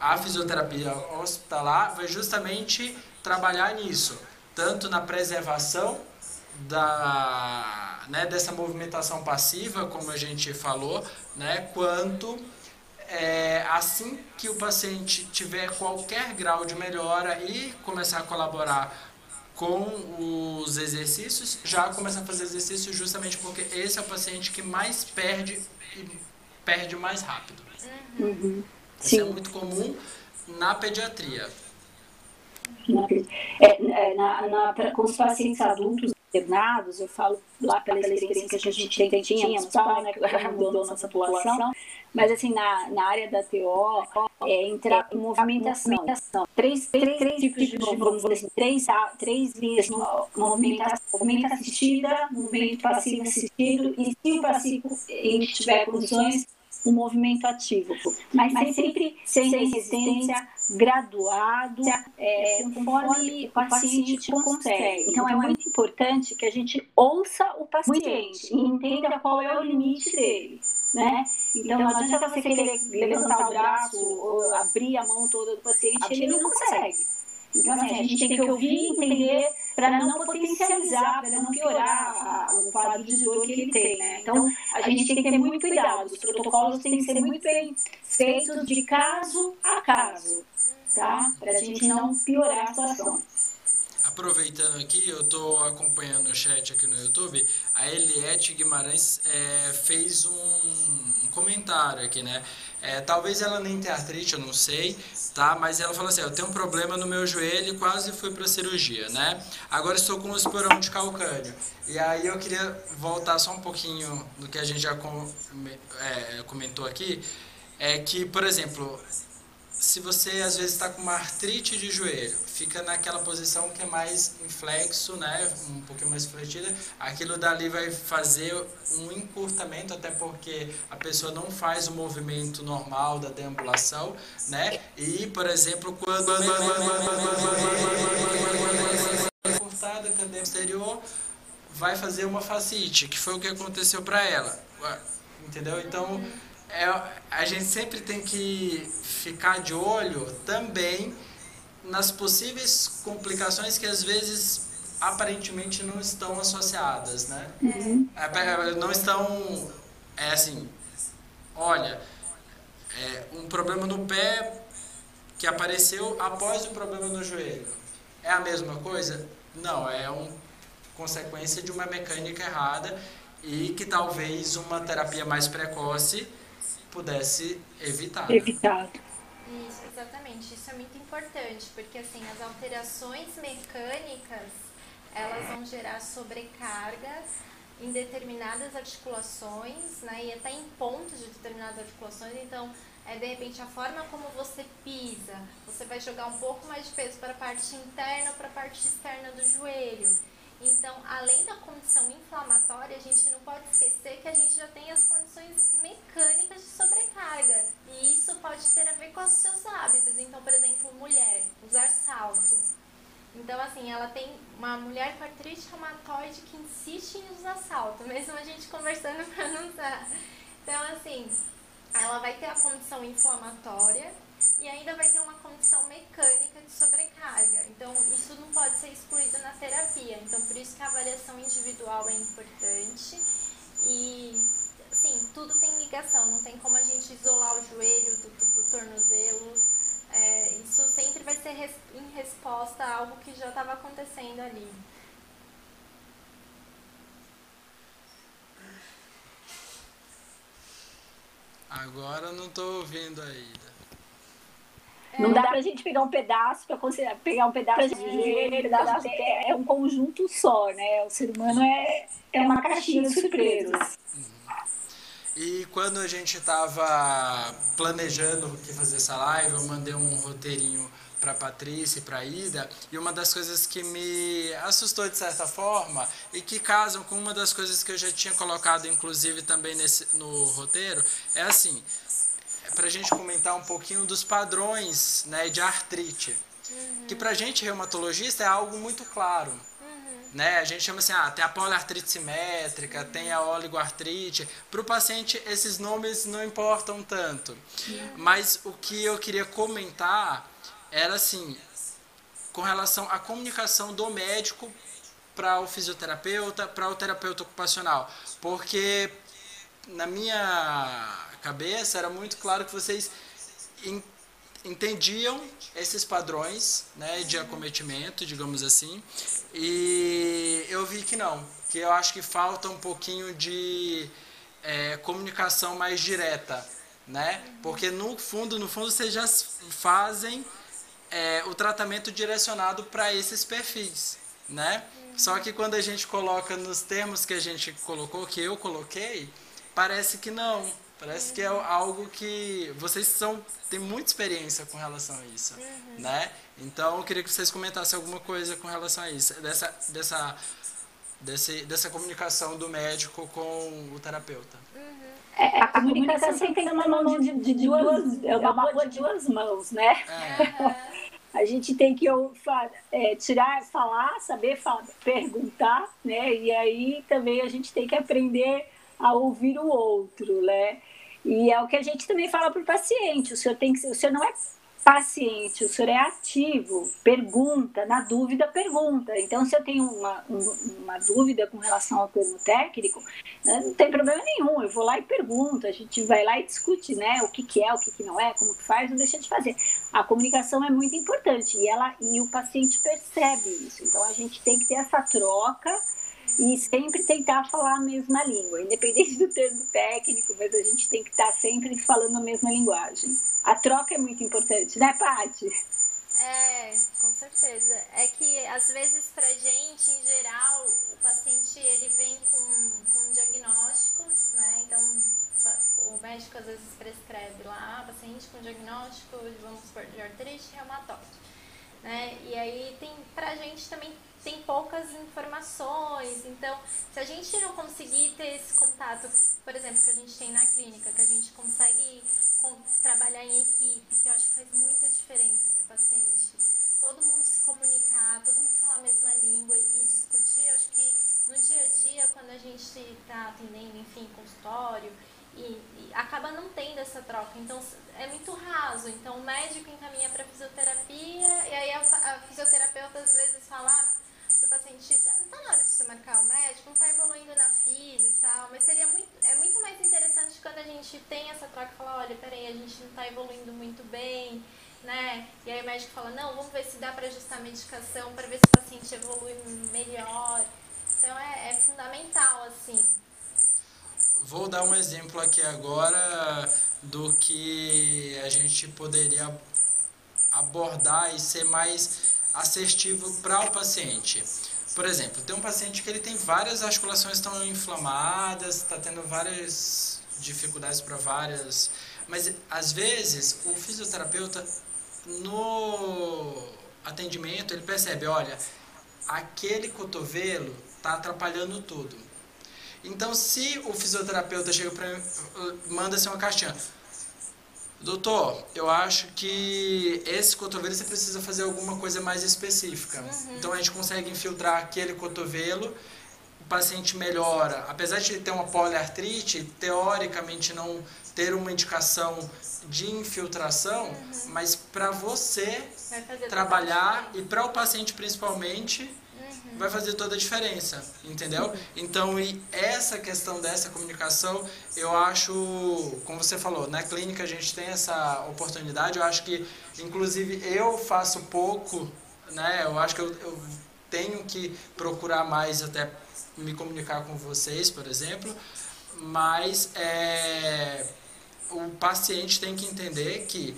Speaker 1: a fisioterapia hospitalar vai justamente trabalhar nisso, tanto na preservação da, né, dessa movimentação passiva, como a gente falou, né, quanto é, assim que o paciente tiver qualquer grau de melhora e começar a colaborar com os exercícios, já começar a fazer exercício justamente porque esse é o paciente que mais perde e perde mais rápido.
Speaker 2: Uhum.
Speaker 1: Isso é muito comum na pediatria.
Speaker 2: É, é, na, na, com os pacientes adultos internados, eu falo lá pela experiência que a gente tem, tinha no hospital, né, que mudou nossa população, mas assim, na, na área da TO, é, entrar em movimentação. Três, três, três tipos de, vamos dizer assim, três, três linhas de movimentação. Movimento assistida, movimento passivo assistido, e se o passivo tiver condições, um movimento ativo, mas, mas sempre sem resistência, graduado, é, conforme o paciente consegue. Então, é muito importante que a gente ouça o paciente e entenda qual é o limite dele. Né? Então, não adianta você querer levantar o braço ou abrir a mão toda do paciente, ele não consegue. Então, assim, a gente tem que ouvir e entender para não potencializar, para não piorar a, o quadro de dor que ele tem, né? Então, a gente tem que ter muito cuidado. Os protocolos têm que ser muito bem feitos de caso a caso, tá? Para a gente não piorar a situação.
Speaker 1: Aproveitando aqui, eu estou acompanhando o chat aqui no YouTube. A Eliette Guimarães é, fez um, comentário aqui, né? É, talvez ela nem tenha artrite, eu não sei, tá? Mas ela falou assim: eu tenho um problema no meu joelho e quase fui para cirurgia, né? Agora estou com um esporão de calcânio. E aí eu queria voltar só um pouquinho do que a gente já com, é, comentou aqui. É que, por exemplo, se você às vezes está com uma artrite de joelho, fica naquela posição que é mais inflexo, né, um pouquinho mais fletida, aquilo dali vai fazer um encurtamento, até porque a pessoa não faz o movimento normal da deambulação, né, e, por exemplo, quando encurtada a cadeia posterior, vai fazer uma fascite, que foi o que aconteceu para ela, entendeu? Então é, a gente sempre tem que ficar de olho também nas possíveis complicações que às vezes aparentemente não estão associadas, né? Uhum. É, é, não estão, é assim, olha, é, um problema no pé que apareceu após o problema no joelho. É a mesma coisa? Não, é uma consequência de uma mecânica errada e que talvez uma terapia mais precoce pudesse evitar.
Speaker 2: Né? Evitado.
Speaker 3: Isso, exatamente. Isso é muito importante, porque assim, as alterações mecânicas, elas vão gerar sobrecarga em determinadas articulações, né, e até em pontos de determinadas articulações, então é de repente a forma como você pisa, você vai jogar um pouco mais de peso para a parte interna ou para a parte externa do joelho. Então, além da condição inflamatória, a gente não pode esquecer que a gente já tem as condições mecânicas de sobrecarga. E isso pode ter a ver com os seus hábitos. Então, por exemplo, mulher, usar salto. Então, assim, ela tem uma mulher com artrite reumatoide que insiste em usar salto, mesmo a gente conversando para não usar. Então, assim, ela vai ter a condição inflamatória e ainda vai ter uma condição mecânica de sobrecarga. Então, isso não pode ser excluído na terapia. Então, por isso que a avaliação individual é importante. E, sim, tudo tem ligação. Não tem como a gente isolar o joelho do, do, do tornozelo. É, isso sempre vai ser res, em resposta a algo que já estava acontecendo ali.
Speaker 1: Agora não estou ouvindo ainda.
Speaker 2: Não dá pra gente pegar um pedaço para considerar, pegar um pedaço de joelho, um pedaço de... é um conjunto só, né? O ser humano é, é uma caixinha de surpresas.
Speaker 1: E quando a gente estava planejando que fazer essa live, eu mandei um roteirinho para Patrícia e para Ida, e uma das coisas que me assustou de certa forma e que casam com uma das coisas que eu já tinha colocado inclusive também nesse no roteiro, é assim, para a gente comentar um pouquinho dos padrões, né, de artrite. Uhum. Que para a gente reumatologista é algo muito claro né? A gente chama assim, ah, tem a poliartrite simétrica, tem a oligoartrite. Para o paciente, esses nomes não importam tanto. Mas o que eu queria comentar era assim, com relação à comunicação do médico para o fisioterapeuta, para o terapeuta ocupacional. Porque na minha cabeça era muito claro que vocês entendiam esses padrões né, de acometimento, digamos assim, e eu vi que não, que eu acho que falta um pouquinho de é, comunicação mais direta, né? Porque no fundo, no fundo, vocês já fazem é, o tratamento direcionado para esses perfis, né? Só que quando a gente coloca nos termos que a gente colocou, que eu coloquei, parece que não, Parece que é algo que vocês são têm muita experiência com relação a isso, uhum. né? Então eu queria que vocês comentassem alguma coisa com relação a isso, dessa dessa desse, dessa comunicação do médico com o terapeuta.
Speaker 2: Uhum. É, a, comunicação tem que ter uma mão de, de, de duas, é uma rua de duas mãos, né? É. a gente tem que é, tirar, falar, saber falar, perguntar, né? E aí também a gente tem que aprender a ouvir o outro, né? E é o que a gente também fala para o paciente. O senhor tem que, o senhor não é paciente, o senhor é ativo, pergunta, na dúvida, pergunta. Então, se eu tenho uma, uma dúvida com relação ao termo técnico, né, não tem problema nenhum, eu vou lá e pergunto, a gente vai lá e discute né, o que, que é, o que, que não é, como que faz, não deixa de fazer. A comunicação é muito importante e, ela, e o paciente percebe isso. Então, a gente tem que ter essa troca e sempre tentar falar a mesma língua, independente do termo técnico, mas a gente tem que estar sempre falando a mesma linguagem. A troca é muito importante, né, Paty?
Speaker 3: É, com certeza. É que às vezes pra gente, em geral, o paciente ele vem com, com um diagnóstico, né? Então o médico às vezes prescreve lá, paciente com diagnóstico, vamos supor, de artrite reumatoide. Né? E aí tem pra gente também tem poucas informações. Então, se a gente não conseguir ter esse contato, por exemplo, que a gente tem na clínica, que a gente consegue trabalhar em equipe, que eu acho que faz muita diferença para o paciente. Todo mundo se comunicar, todo mundo falar a mesma língua e discutir, eu acho que no dia a dia, quando a gente está atendendo, enfim, consultório, e, e, acaba não tendo essa troca. Então é muito raso. Então o médico encaminha para fisioterapia e aí a, a, fisioterapeuta às vezes fala, ah, paciente, não tá na hora de você marcar o médico, não tá evoluindo na FIS e tal, mas seria muito, é muito mais interessante quando a gente tem essa troca e fala, olha, peraí, a gente não tá evoluindo muito bem, né? E aí o médico fala, não, vamos ver se dá para ajustar a medicação para ver se o paciente evolui melhor. Então é, é fundamental, assim.
Speaker 1: Vou dar um exemplo aqui agora do que a gente poderia abordar e ser mais assertivo para o paciente. Por exemplo, tem um paciente que ele tem várias articulações estão inflamadas, está tendo várias dificuldades para várias, mas às vezes o fisioterapeuta no atendimento ele percebe, olha, aquele cotovelo está atrapalhando tudo. Então, se o fisioterapeuta chega para manda assim uma caixinha, Doutor, eu acho que esse cotovelo você precisa fazer alguma coisa mais específica. Uhum. Então a gente consegue infiltrar aquele cotovelo, o paciente melhora. Apesar de ter uma poliartrite, teoricamente não ter uma indicação de infiltração, uhum. mas para você trabalhar e para o paciente principalmente, vai fazer toda a diferença, entendeu? Então, e essa questão dessa comunicação, eu acho, como você falou, na clínica a gente tem essa oportunidade, eu acho que, inclusive, eu faço pouco, né? Eu acho que eu, eu tenho que procurar mais até me comunicar com vocês, por exemplo, mas é, o paciente tem que entender que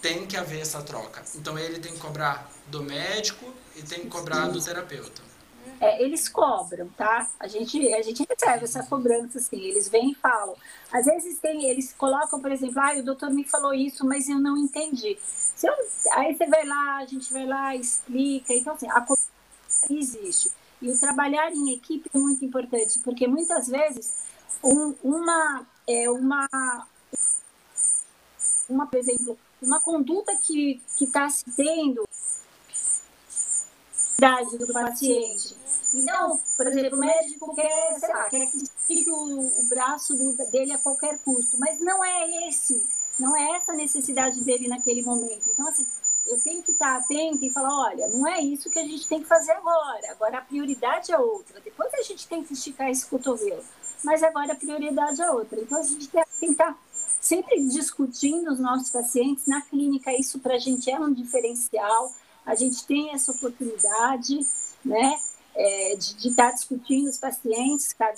Speaker 1: tem que haver essa troca. Então ele tem que cobrar do médico e tem que cobrar do terapeuta.
Speaker 2: é, eles cobram, tá? A gente, a gente recebe essa cobrança, assim, eles vêm e falam. Às vezes tem, eles colocam, por exemplo, ah, o doutor me falou isso, mas eu não entendi. Eu, aí você vai lá, a gente vai lá, explica. Então, assim, a cobrança existe. E o trabalhar em equipe é muito importante, porque muitas vezes um, uma, é, uma, uma, por exemplo, uma conduta que está se tendo do paciente. Então, por exemplo, o médico quer, sei lá, quer que estique o, o braço do, dele a qualquer custo, mas não é esse, não é essa a necessidade dele naquele momento. Então, assim, eu tenho que estar atenta e falar, olha, não é isso que a gente tem que fazer agora. Agora a prioridade é outra. Depois a gente tem que esticar esse cotovelo. Mas agora a prioridade é outra. Então a gente tem que estar sempre discutindo os nossos pacientes. Na clínica, isso para a gente é um diferencial. A gente tem essa oportunidade, né? É, de, de, estar discutindo os pacientes cada,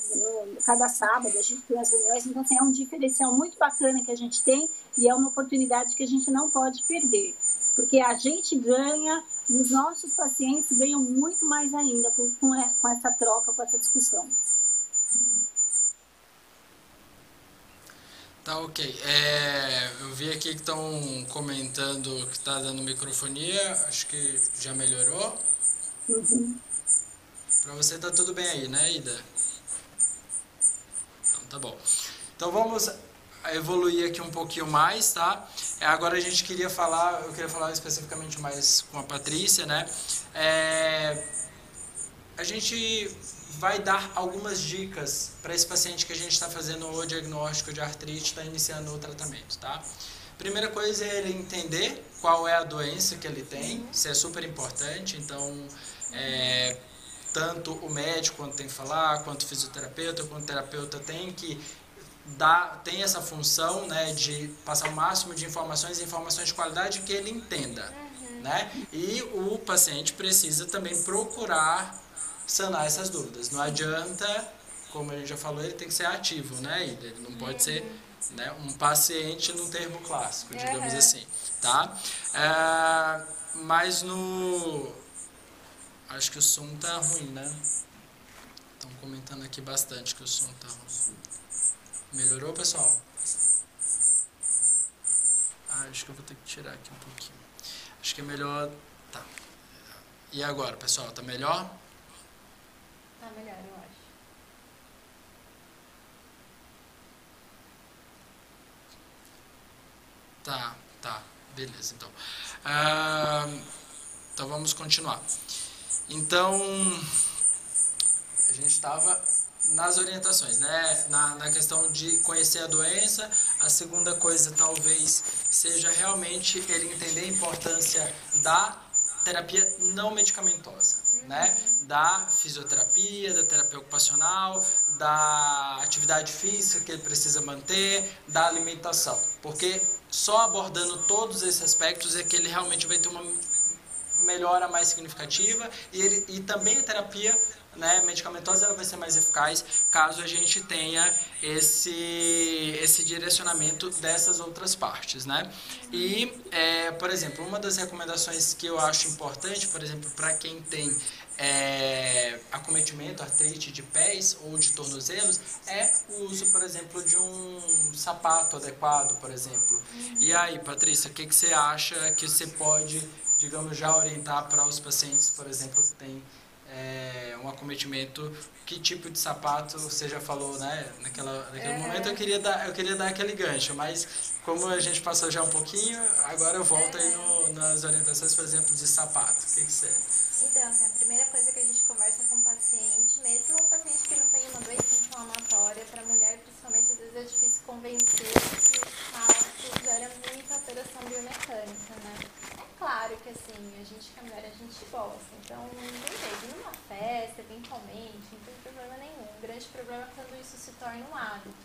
Speaker 2: cada sábado, a gente tem as reuniões, então assim, é um diferencial muito bacana que a gente tem e é uma oportunidade que a gente não pode perder porque a gente ganha e os nossos pacientes ganham muito mais ainda com, com essa troca, com essa discussão.
Speaker 1: Tá ok. É, eu vi aqui que estão comentando que está dando microfonia, acho que já melhorou. Uhum. Para você tá tudo bem aí, né, Ida? Então tá bom. Então vamos evoluir aqui um pouquinho mais, tá? É, agora a gente queria falar, eu queria falar especificamente mais com a Patrícia, né? É, a gente vai dar algumas dicas para esse paciente que a gente está fazendo o diagnóstico de artrite, está iniciando o tratamento, tá? Primeira coisa é ele entender qual é a doença que ele tem, isso é super importante, então é, tanto o médico quando tem que falar, quanto o fisioterapeuta, quanto o terapeuta tem que dá, tem essa função né, de passar o máximo de informações informações de qualidade que ele entenda. Uhum. Né? E o paciente precisa também procurar sanar essas dúvidas. Não adianta, como a gente já falou, ele tem que ser ativo, né? Ele não pode ser né, um paciente no termo clássico, digamos uhum. assim. Tá? É, mas no. Acho que o som tá ruim, né? Estão comentando aqui bastante que o som tá ruim. Melhorou, pessoal? Ah, acho que eu vou ter que tirar aqui um pouquinho. Acho que é melhor... Tá. E agora, pessoal? Tá melhor?
Speaker 3: Tá melhor, eu acho.
Speaker 1: Tá, tá. Beleza, então. Ah, então vamos continuar. Então, a gente estava nas orientações, né? Na, na questão de conhecer a doença. A segunda coisa talvez seja realmente ele entender a importância da terapia não medicamentosa, né? Da fisioterapia, da terapia ocupacional, da atividade física que ele precisa manter, da alimentação. Porque só abordando todos esses aspectos é que ele realmente vai ter uma melhora mais significativa e, ele, e também a terapia né, medicamentosa ela vai ser mais eficaz caso a gente tenha esse, esse direcionamento dessas outras partes, né? E, é, por exemplo, uma das recomendações que eu acho importante, por exemplo, para quem tem é, acometimento, artrite de pés ou de tornozelos, é o uso, por exemplo, de um sapato adequado, por exemplo. E aí, Patrícia, o que, que você acha que você pode, digamos, já orientar para os pacientes, por exemplo, que têm é, um acometimento, que tipo de sapato você já falou, né? Naquela, naquele é. momento eu queria, dar, eu queria dar aquele gancho, mas como a gente passou já um pouquinho, agora eu volto é. aí no, nas orientações, por exemplo, de sapato. O que, que você...
Speaker 3: Então, assim, a primeira coisa que a gente conversa com o paciente, mesmo o paciente que não tem uma doença inflamatória, para mulher principalmente, às vezes é difícil convencer que o salto gera muita alteração biomecânica, né? Claro que assim, a gente que é mulher, a gente gosta. Então, não tem numa festa, eventualmente, não tem problema nenhum. O grande problema é quando isso se torna um hábito.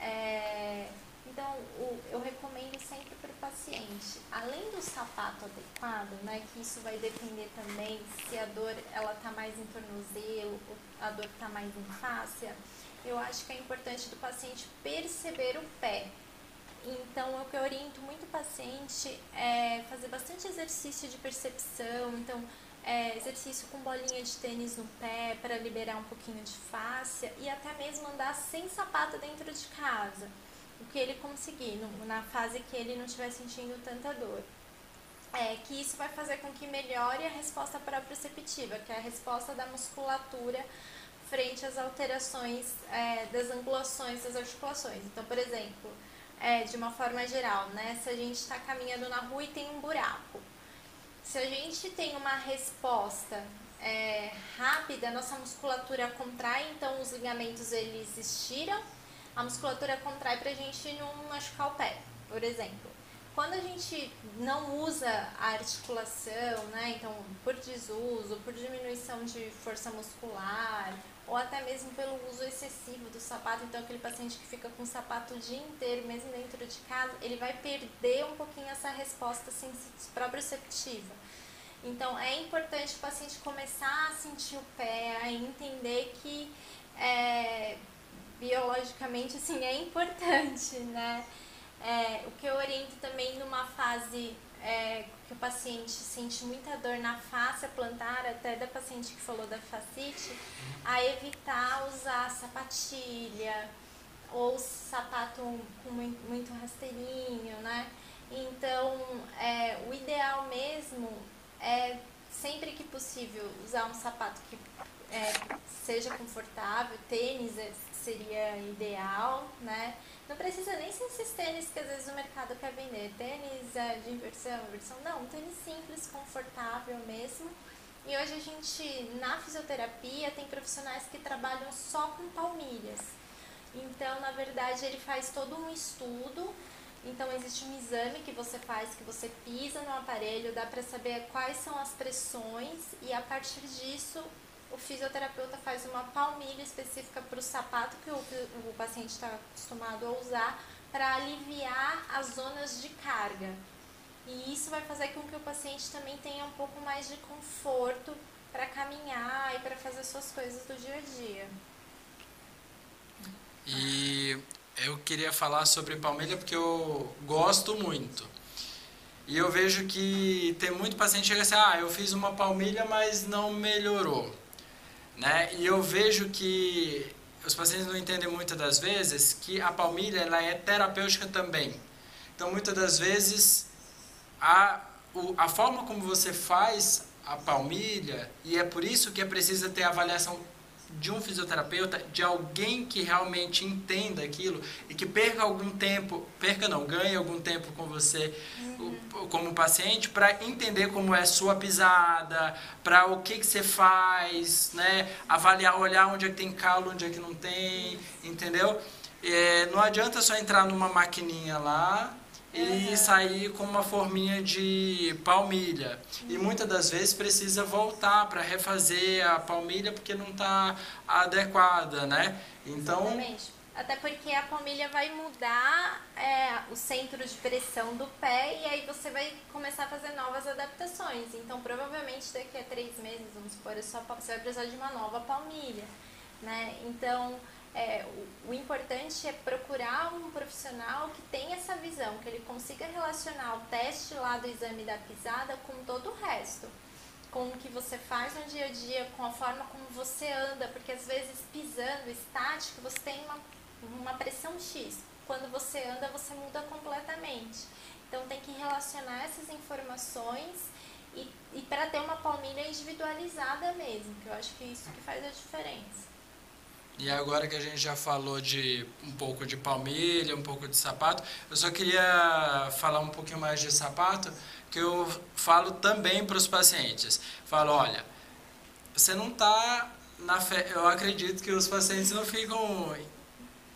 Speaker 3: É, então, o, eu recomendo sempre para o paciente, além do sapato adequado, né, que isso vai depender também se a dor ela está mais em tornozelo, a dor está mais em fáscia, eu acho que é importante do paciente perceber o pé. Então, o que eu oriento muito o paciente é fazer bastante exercício de percepção. Então, é, exercício com bolinha de tênis no pé para liberar um pouquinho de fáscia e até mesmo andar sem sapato dentro de casa, o que ele conseguir, no, na fase que ele não estiver sentindo tanta dor. É, que isso vai fazer com que melhore a resposta proprioceptiva, que é a resposta da musculatura frente às alterações é, das angulações das articulações. Então, por exemplo, é, de uma forma geral, né, se a gente está caminhando na rua e tem um buraco, se a gente tem uma resposta é, rápida, nossa musculatura contrai, então os ligamentos eles estiram, a musculatura contrai para a gente não machucar o pé, por exemplo. Quando a gente não usa a articulação, né, então por desuso, por diminuição de força muscular, ou até mesmo pelo uso excessivo do sapato, então aquele paciente que fica com o sapato o dia inteiro, mesmo dentro de casa, ele vai perder um pouquinho essa resposta proprioceptiva. Então é importante o paciente começar a sentir o pé, a entender que é, biologicamente assim é importante, né? É, o que eu oriento também numa fase é, que o paciente sente muita dor na face plantar, até da paciente que falou da fascite, a evitar usar sapatilha ou sapato com muito rasteirinho, né? Então, é, o ideal mesmo é sempre que possível usar um sapato que é, seja confortável, tênis é, seria ideal, né? Não precisa nem ser esses tênis que às vezes o mercado quer vender. Tênis é, de inversão, inversão. Não, um tênis simples, confortável mesmo. E hoje a gente, na fisioterapia, tem profissionais que trabalham só com palmilhas. Então, na verdade, ele faz todo um estudo. Então, existe um exame que você faz, que você pisa no aparelho, dá para saber quais são as pressões e a partir disso o fisioterapeuta faz uma palmilha específica para o sapato que o, o paciente está acostumado a usar para aliviar as zonas de carga. E isso vai fazer com que o paciente também tenha um pouco mais de conforto para caminhar e para fazer suas coisas do dia a dia.
Speaker 1: E eu queria falar sobre palmilha porque eu gosto muito. E eu vejo que tem muito paciente que chega assim, ah, eu fiz uma palmilha, mas não melhorou. Né? E eu vejo que os pacientes não entendem muitas das vezes que a palmilha ela é terapêutica também. Então, muitas das vezes, a, o, a forma como você faz a palmilha, e é por isso que é preciso ter avaliação de um fisioterapeuta, de alguém que realmente entenda aquilo e que perca algum tempo, perca não, ganhe algum tempo com você uhum. como paciente para entender como é sua pisada, para o que, que você faz, né? Avaliar, olhar onde é que tem calo, onde é que não tem, entendeu? É, não adianta só entrar numa maquininha lá e sair com uma forminha de palmilha. E muitas das vezes precisa voltar para refazer a palmilha porque não está adequada, né?
Speaker 3: Então. Exatamente. Até porque a palmilha vai mudar é, o centro de pressão do pé e aí você vai começar a fazer novas adaptações. Então, provavelmente daqui a três meses, vamos supor, é você vai precisar de uma nova palmilha, né? Então, é, o, o, importante é procurar um profissional que tenha essa visão, que ele consiga relacionar o teste lá do exame da pisada com todo o resto. Com o que você faz no dia a dia, com a forma como você anda, porque às vezes pisando estático você tem uma, uma pressão X. Quando você anda, você muda completamente. Então tem que relacionar essas informações e, e para ter uma palmilha individualizada mesmo, que eu acho que é isso que faz a diferença.
Speaker 1: E agora que a gente já falou de um pouco de palmilha, um pouco de sapato, eu só queria falar um pouquinho mais de sapato, que eu falo também para os pacientes. Falo, olha, você não está na festa. Eu acredito que os pacientes não ficam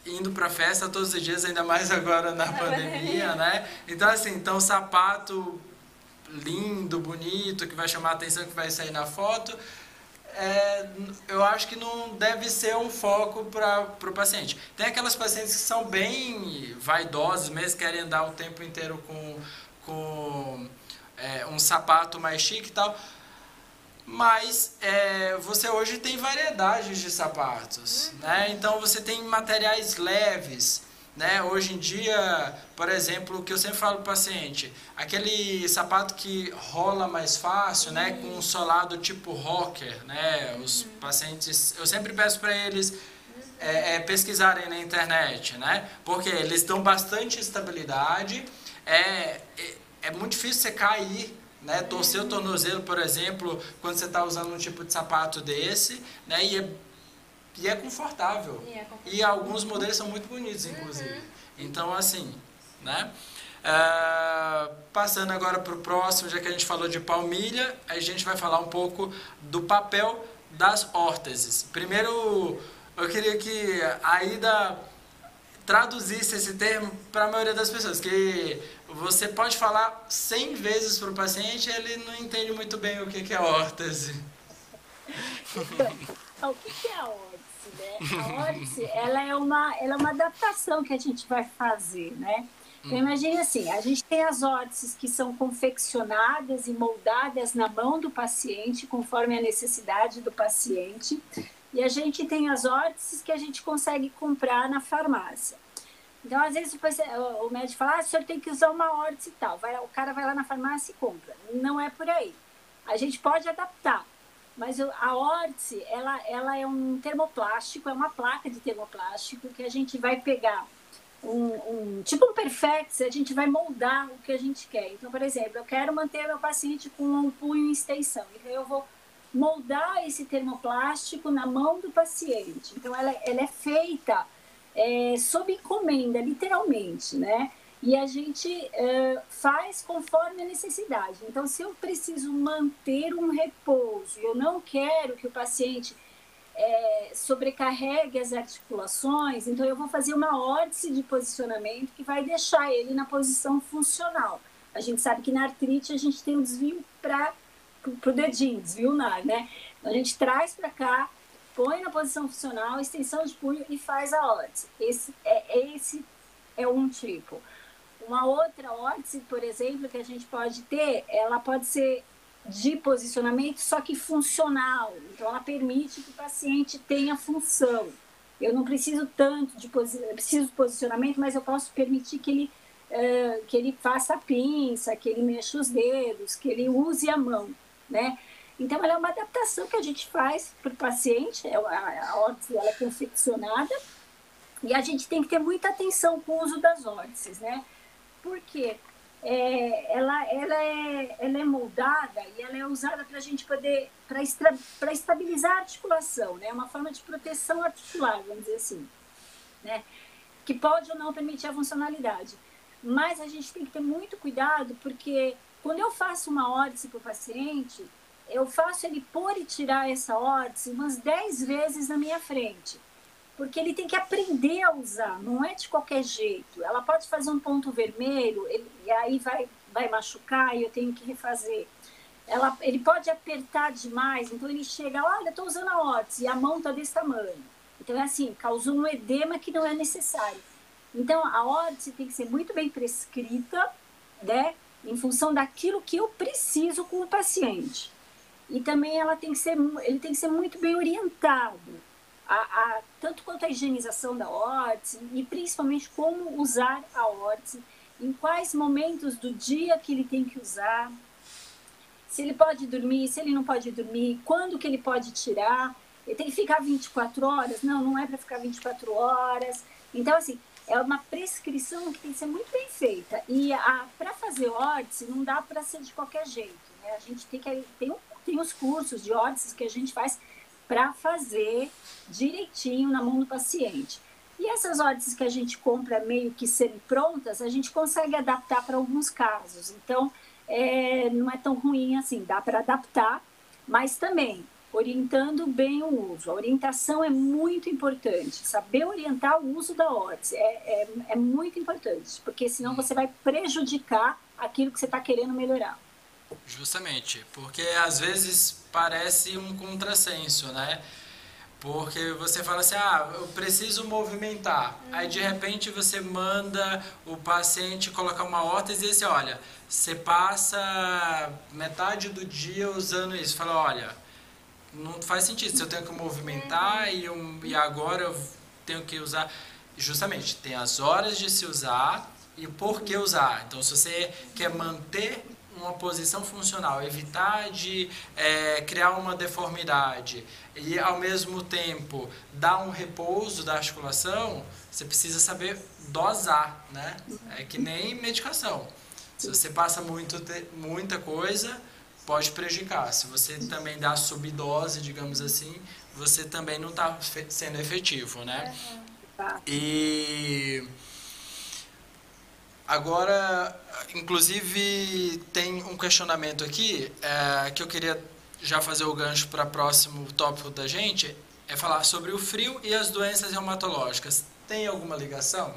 Speaker 1: indo para festa todos os dias, ainda mais agora na pandemia, né? Então assim, então sapato lindo, bonito, que vai chamar a atenção, que vai sair na foto, é, eu acho que não deve ser um foco para o paciente. Tem aquelas pacientes que são bem vaidosas, mesmo querem andar o tempo inteiro com, com é, um sapato mais chique e tal. Mas é, você hoje tem variedades de sapatos, uhum. né? Então você tem materiais leves. Né? Hoje em dia, por exemplo, o que eu sempre falo para o paciente, aquele sapato que rola mais fácil, né? Com um solado tipo rocker, né? Os pacientes, eu sempre peço para eles é, é, pesquisarem na internet, né? Porque eles dão bastante estabilidade, é, é, é muito difícil você cair né? Torcer o tornozelo, por exemplo, quando você está usando um tipo de sapato desse, né? E é e é confortável. E, é confortável. e alguns modelos são muito bonitos, inclusive. Uhum. Então, assim, né? Uh, passando agora para o próximo, já que a gente falou de palmilha, a gente vai falar um pouco do papel das órteses. Primeiro, eu queria que a Ida traduzisse esse termo para a maioria das pessoas, que você pode falar 100 vezes para o paciente ele não entende muito bem o que é órtese.
Speaker 2: o que é a órtese? né? A órtese, ela é uma, ela é uma adaptação que a gente vai fazer, né? Então, imagine assim, a gente tem as órteses que são confeccionadas e moldadas na mão do paciente, conforme a necessidade do paciente, e a gente tem as órteses que a gente consegue comprar na farmácia. Então, às vezes, o médico fala, ah, o senhor tem que usar uma órtese e tal. Vai, o cara vai lá na farmácia e compra. Não é por aí. A gente pode adaptar. Mas a órtese, ela, ela é um termoplástico, é uma placa de termoplástico que a gente vai pegar um, um, tipo um perfex, a gente vai moldar o que a gente quer. Então, por exemplo, eu quero manter meu paciente com um punho em extensão. Então, eu vou moldar esse termoplástico na mão do paciente. Então, ela, ela é feita é, sob encomenda, literalmente, né? E a gente uh, faz conforme a necessidade. Então, se eu preciso manter um repouso, eu não quero que o paciente é, sobrecarregue as articulações, então eu vou fazer uma órtese de posicionamento que vai deixar ele na posição funcional. A gente sabe que na artrite a gente tem um desvio para o dedinho, desvio nar, né? Então, a gente traz para cá, põe na posição funcional, extensão de punho e faz a órtese. Esse é, esse é um tipo. Uma outra órtese, por exemplo, que a gente pode ter, ela pode ser de posicionamento, só que funcional. Então, ela permite que o paciente tenha função. Eu não preciso tanto de preciso de posicionamento, mas eu posso permitir que ele, uh, que ele faça a pinça, que ele mexa os dedos, que ele use a mão, né? Então, ela é uma adaptação que a gente faz para o paciente. É a órtese ela é confeccionada e a gente tem que ter muita atenção com o uso das órteses, né? Porque é, ela, ela, é, ela é moldada e ela é usada para a gente poder, para estabilizar a articulação, né? É uma forma de proteção articular, vamos dizer assim, né? Que pode ou não permitir a funcionalidade. Mas a gente tem que ter muito cuidado, porque quando eu faço uma órtese para o paciente, eu faço ele pôr e tirar essa órtese umas 10 vezes na minha frente porque ele tem que aprender a usar, não é de qualquer jeito. Ela pode fazer um ponto vermelho, ele, e aí vai, vai machucar e eu tenho que refazer. Ela, ele pode apertar demais, então ele chega, olha, estou usando a órtese, e a mão está desse tamanho. Então é assim, causou um edema que não é necessário. Então a órtese tem que ser muito bem prescrita, né, em função daquilo que eu preciso com o paciente. E também ela tem que ser, ele tem que ser muito bem orientado a, a, tanto quanto a higienização da órtese e principalmente como usar a órtese, em quais momentos do dia que ele tem que usar, se ele pode dormir, se ele não pode dormir, quando que ele pode tirar, ele tem que ficar 24 horas? Não, não é para ficar 24 horas. Então, assim, é uma prescrição que tem que ser muito bem feita. E para fazer órtese, não dá para ser de qualquer jeito. Né? A gente tem que. Tem, tem os cursos de órtese que a gente faz para fazer direitinho na mão do paciente. E essas órteses que a gente compra meio que semi-prontas, a gente consegue adaptar para alguns casos. Então, é, não é tão ruim assim, dá para adaptar, mas também orientando bem o uso. A orientação é muito importante, saber orientar o uso da órtese é, é, é muito importante, porque senão você vai prejudicar aquilo que você está querendo melhorar.
Speaker 1: Justamente, porque às vezes parece um contrassenso, né? Porque você fala assim, ah, eu preciso movimentar. Uhum. Aí de repente você manda o paciente colocar uma órtese e diz assim, olha, você passa metade do dia usando isso. Fala, olha, não faz sentido, se eu tenho que movimentar uhum. e, um, e agora eu tenho que usar. justamente, tem as horas de se usar e por que usar. Então, se você quer manter uma posição funcional, evitar de é, criar uma deformidade e ao mesmo tempo dar um repouso da articulação, você precisa saber dosar, né? É que nem medicação. Se você passa muito, muita coisa, pode prejudicar. Se você também dá subdose, digamos assim, você também não está sendo efetivo, né? E agora, inclusive, tem um questionamento aqui é, que eu queria já fazer o gancho para o próximo tópico da gente, é falar sobre o frio e as doenças reumatológicas. Tem alguma ligação?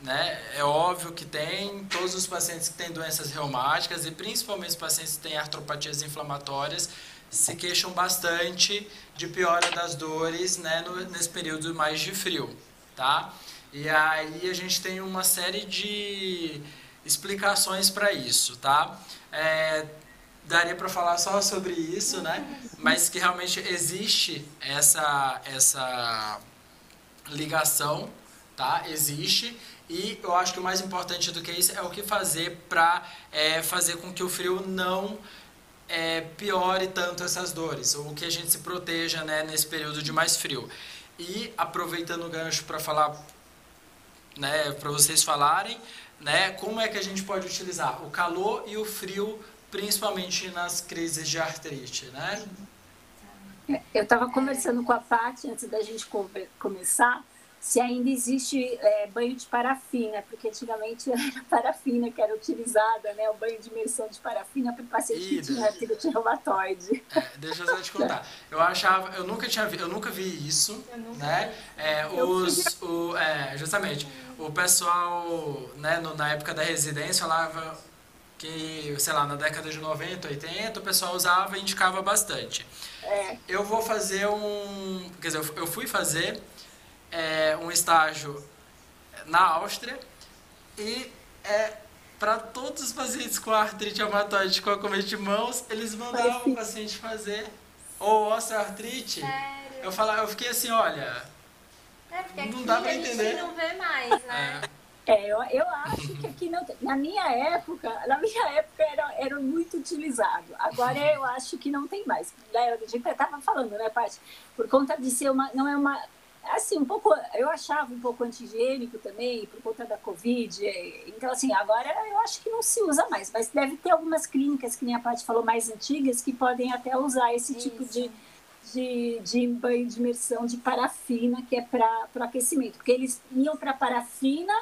Speaker 1: Né? É óbvio que tem, todos os pacientes que têm doenças reumáticas e principalmente os pacientes que têm artropatias inflamatórias se queixam bastante de piora das dores né, no, nesse período mais de frio, tá? E aí a gente tem uma série de explicações para isso, tá? É, daria para falar só sobre isso, né? Mas que realmente existe essa essa ligação, tá? Existe e eu acho que o mais importante do que isso é o que fazer para é, fazer com que o frio não é, piore tanto essas dores, ou que a gente se proteja né, nesse período de mais frio. E aproveitando o gancho para falar, né, para vocês falarem, né, como é que a gente pode utilizar o calor e o frio, principalmente nas crises de artrite, né?
Speaker 2: Eu estava conversando com a Paty antes da gente começar se ainda existe é, banho de parafina, porque antigamente era parafina que era utilizada, né? O banho de imersão de parafina para paciente Ida. que tinha artrite reumatoide.
Speaker 1: É, deixa eu só te contar. Eu achava, eu nunca tinha, eu nunca vi isso, né? É, os, o, é, justamente, o pessoal, né? No, na época da residência falava que, sei lá, na década de 90, 80, o pessoal usava e indicava bastante. É. Eu vou fazer um, quer dizer, eu fui fazer é, um estágio na Áustria e é, para todos os pacientes com artrite reumatoide com acomete de mãos, eles mandavam o paciente fazer ou osteoartrite. Sério? Eu, falava, eu fiquei assim, olha,
Speaker 3: é, não dá para entender. A gente não vê mais, né?
Speaker 2: É. É, eu, eu acho que aqui não tem. Na minha época, na minha época era, era muito utilizado. Agora eu acho que não tem mais. A gente estava falando, né, Paty? Por conta de ser uma. Não é uma assim, um pouco, eu achava um pouco antigênico também, por conta da Covid. Então, assim, agora eu acho que não se usa mais, mas deve ter algumas clínicas, que nem a Paty falou, mais antigas, que podem até usar esse Isso. tipo de, de, de banho de imersão de parafina, que é para aquecimento. Porque eles iam para parafina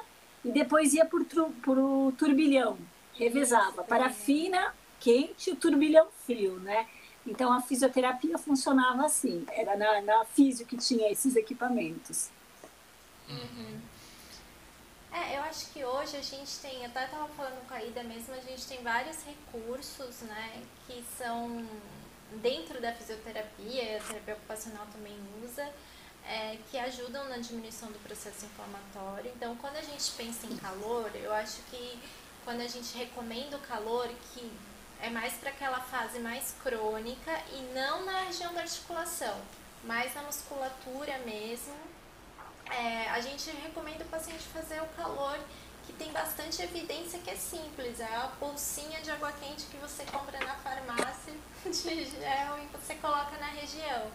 Speaker 2: e depois ia para o turbilhão, revezava. Parafina quente e o turbilhão frio, né? Então a fisioterapia funcionava assim, era na, na físio que tinha esses equipamentos.
Speaker 3: Uhum. É, eu acho que hoje a gente tem, eu até estava falando com a Ida mesmo, a gente tem vários recursos, né, que são dentro da fisioterapia, a terapia ocupacional também usa, é, que ajudam na diminuição do processo inflamatório. Então, quando a gente pensa em calor, eu acho que quando a gente recomenda o calor, que é mais para aquela fase mais crônica e não na região da articulação, mais na musculatura mesmo. É, a gente recomenda o paciente fazer o calor que tem bastante evidência que é simples, é a bolsinha de água quente que você compra na farmácia de gel e você coloca na região.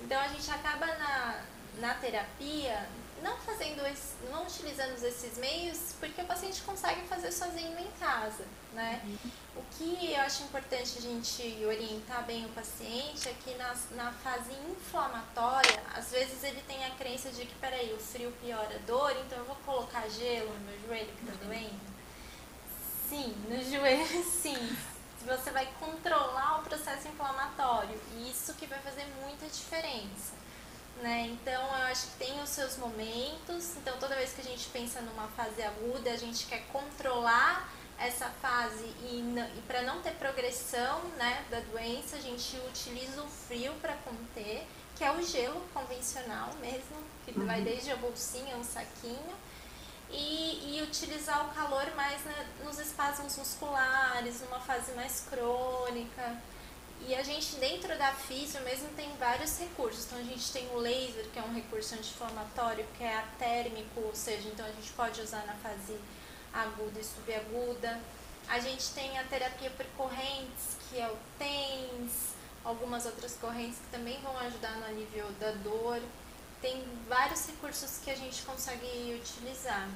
Speaker 3: Então a gente acaba na, na terapia não fazendo não utilizando esses meios porque o paciente consegue fazer sozinho em casa, né? Uhum. O que eu acho importante a gente orientar bem o paciente é que na, na fase inflamatória, às vezes ele tem a crença de que, peraí, o frio piora a dor, então eu vou colocar gelo no meu joelho que tá doendo? Sim, no joelho sim. Você vai controlar o processo inflamatório e isso que vai fazer muita diferença né? Então eu acho que tem os seus momentos. Então toda vez que a gente pensa numa fase aguda, a gente quer controlar essa fase e, e para não ter progressão, né, da doença, a gente utiliza o frio para conter, que é o gelo convencional mesmo, que uhum. vai desde a bolsinha, um saquinho. E, e, utilizar o calor mais né, nos espasmos musculares, numa fase mais crônica. E a gente, dentro da física mesmo, tem vários recursos. Então, a gente tem o laser, que é um recurso anti-inflamatório, que é atérmico, ou seja, então a gente pode usar na fase aguda e subaguda. A gente tem a terapia por correntes, que é o TENS, algumas outras correntes que também vão ajudar no alívio da dor. Tem vários recursos que a gente consegue utilizar.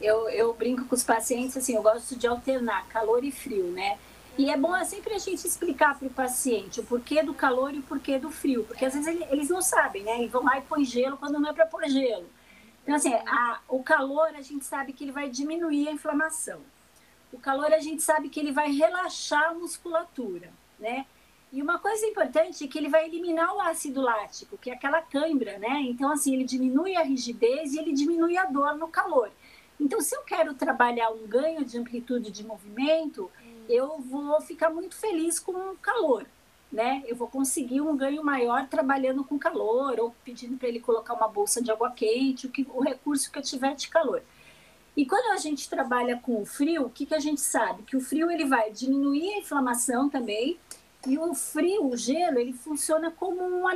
Speaker 2: Eu, eu brinco com os pacientes assim, eu gosto de alternar calor e frio, né? E é bom sempre a gente explicar para o paciente o porquê do calor e o porquê do frio, porque às vezes eles não sabem, né? E vão lá e põem gelo quando não é para pôr gelo. Então, assim, a, o calor a gente sabe que ele vai diminuir a inflamação. O calor a gente sabe que ele vai relaxar a musculatura, né? E uma coisa importante é que ele vai eliminar o ácido lático, que é aquela cãibra, né? Então, assim, ele diminui a rigidez e ele diminui a dor no calor. Então, se eu quero trabalhar um ganho de amplitude de movimento, eu vou ficar muito feliz com o calor, né? Eu vou conseguir um ganho maior trabalhando com calor ou pedindo para ele colocar uma bolsa de água quente, o, que, o recurso que eu tiver de calor. E quando a gente trabalha com o frio, o que, que a gente sabe? Que o frio ele vai diminuir a inflamação também, e o frio, o gelo, ele funciona como um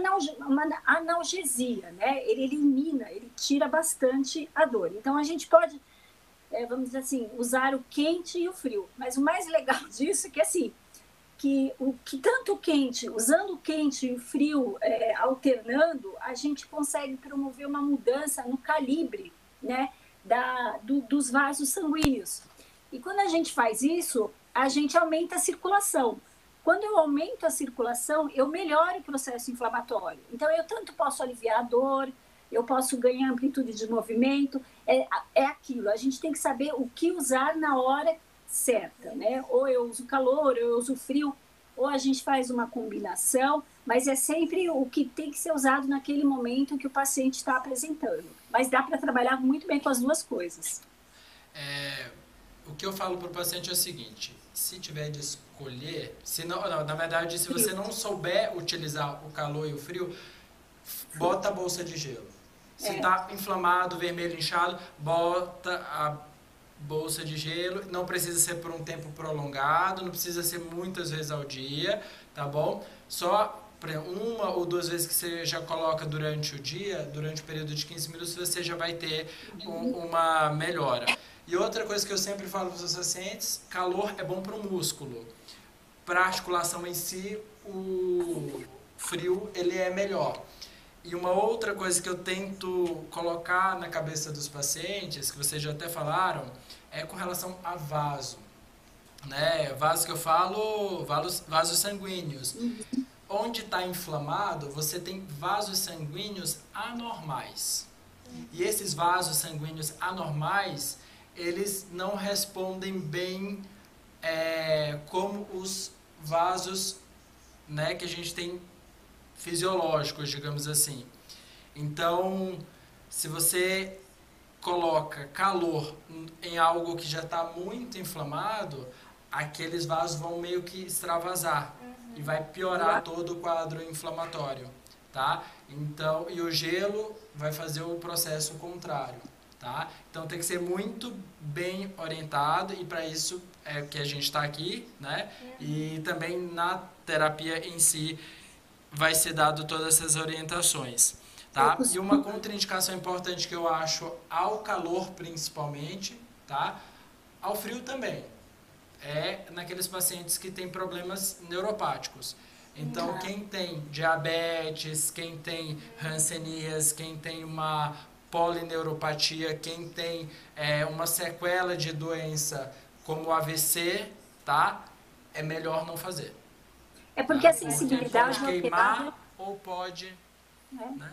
Speaker 2: uma analgesia, né? Ele elimina, ele tira bastante a dor. Então a gente pode é, vamos dizer assim, usar o quente e o frio. Mas o mais legal disso é que assim, que o que tanto quente, usando o quente e o frio é, alternando, a gente consegue promover uma mudança no calibre, né, da, do, dos vasos sanguíneos. E quando a gente faz isso, a gente aumenta a circulação. Quando eu aumento a circulação, eu melhoro o processo inflamatório. Então, eu tanto posso aliviar a dor, eu posso ganhar amplitude de movimento. É, é aquilo, a gente tem que saber o que usar na hora certa, né? Ou eu uso calor, ou eu uso frio, ou a gente faz uma combinação, mas é sempre o que tem que ser usado naquele momento que o paciente está apresentando. Mas dá para trabalhar muito bem com as duas coisas.
Speaker 1: É, o que eu falo para o paciente é o seguinte: se tiver de escolher, se não, não, na verdade, se você não souber utilizar o calor e o frio, bota a bolsa de gelo. Se está é. inflamado, vermelho, inchado, bota a bolsa de gelo. Não precisa ser por um tempo prolongado, não precisa ser muitas vezes ao dia, tá bom? Só uma ou duas vezes que você já coloca durante o dia, durante o período de 15 minutos, você já vai ter um, uma melhora. E outra coisa que eu sempre falo para os pacientes, calor é bom para o músculo. Para a articulação em si, o frio ele é melhor. E uma outra coisa que eu tento colocar na cabeça dos pacientes, que vocês já até falaram, é com relação a vaso. Né? Vaso que eu falo, vasos, vasos sanguíneos. Uhum. Onde está inflamado, você tem vasos sanguíneos anormais. E esses vasos sanguíneos anormais, eles não respondem bem é, como os vasos né, que a gente tem fisiológicos, digamos assim. Então, se você coloca calor em algo que já está muito inflamado, aqueles vasos vão meio que extravasar uhum. e vai piorar todo o quadro inflamatório, tá? Então, e o gelo vai fazer o processo contrário, tá? Então tem que ser muito bem orientado e para isso é que a gente está aqui, né? Uhum. E também na terapia em si vai ser dado todas essas orientações. Tá? E uma contraindicação importante que eu acho ao calor principalmente, tá? Ao frio também. É naqueles pacientes que têm problemas neuropáticos. Então, uhum. quem tem diabetes, quem tem Hanseníase, quem tem uma polineuropatia, quem tem é, uma sequela de doença como AVC, tá? É melhor não fazer.
Speaker 2: É porque a sensibilidade
Speaker 1: pode queimar ou pode.
Speaker 2: É. Né?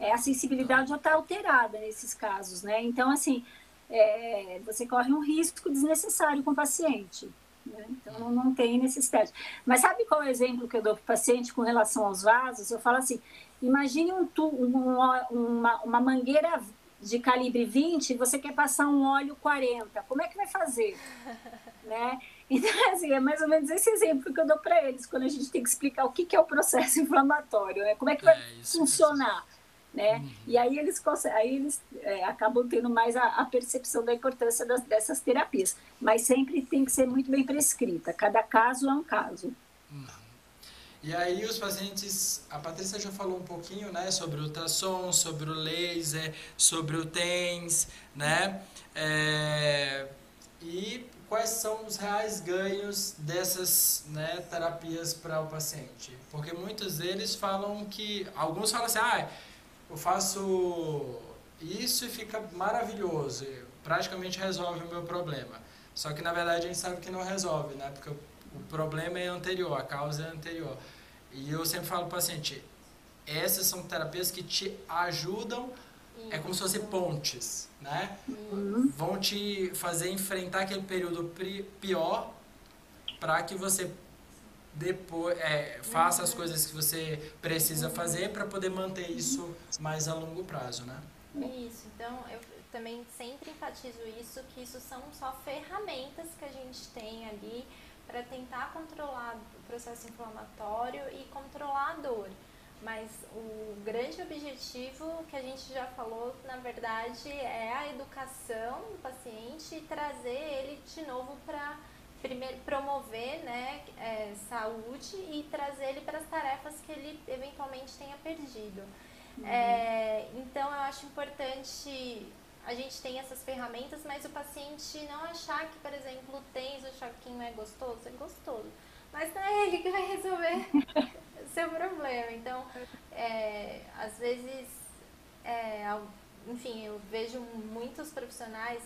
Speaker 2: é a sensibilidade já está alterada nesses casos, né? Então, assim, é, você corre um risco desnecessário com o paciente. Né? Então, não, tem necessidade. Mas sabe qual é o exemplo que eu dou para o paciente com relação aos vasos? Eu falo assim: imagine um tu, uma, uma, uma mangueira de calibre 20 você quer passar um óleo 40. Como é que vai fazer? né? Então, assim, é mais ou menos esse exemplo que eu dou para eles quando a gente tem que explicar o que, que é o processo inflamatório, né? Como é que vai é, funcionar, né? Uhum. E aí eles, aí eles é, acabam tendo mais a, a percepção da importância das, dessas terapias. Mas sempre tem que ser muito bem prescrita. Cada caso é um caso.
Speaker 1: E aí os pacientes, a Patrícia já falou um pouquinho, né, sobre o ultrassom, sobre o laser, sobre o TENS, né, é, e quais são os reais ganhos dessas né, terapias para o paciente. Porque muitos deles falam que, alguns falam assim, ah, eu faço isso e fica maravilhoso, praticamente resolve o meu problema. Só que na verdade a gente sabe que não resolve, né, porque o problema é anterior, a causa é anterior. E eu sempre falo para o paciente, essas são terapias que te ajudam, é como se fossem pontes, né? Uhum. Vão te fazer enfrentar aquele período pior para que você depois é, faça as coisas que você precisa fazer para poder manter isso mais a longo prazo, né?
Speaker 3: Isso, então eu também sempre enfatizo isso, que isso são só ferramentas que a gente tem ali para tentar controlar o processo inflamatório e controlar a dor. Mas o grande objetivo que a gente já falou, na verdade, é a educação do paciente e trazer ele de novo para primeiro promover né, é, saúde e trazer ele para as tarefas que ele eventualmente tenha perdido. Uhum. É, então eu acho importante a gente tem essas ferramentas, mas o paciente não achar que, por exemplo, o tênis, o choquinho é gostoso, é gostoso. Mas não é ele que vai resolver seu problema. Então, é, às vezes, é, enfim, eu vejo muitos profissionais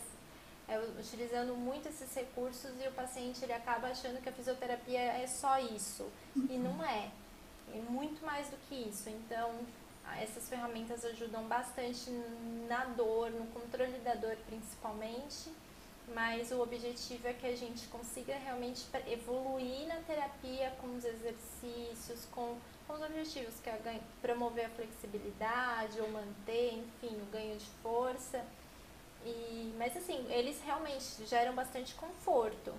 Speaker 3: é, utilizando muito esses recursos e o paciente ele acaba achando que a fisioterapia é só isso. E não é. É muito mais do que isso. Então, essas ferramentas ajudam bastante na dor, no controle da dor principalmente, mas o objetivo é que a gente consiga realmente evoluir na terapia com os exercícios, com, com os objetivos, que é promover a flexibilidade ou manter, enfim, o ganho de força. E, mas assim, eles realmente geram bastante conforto,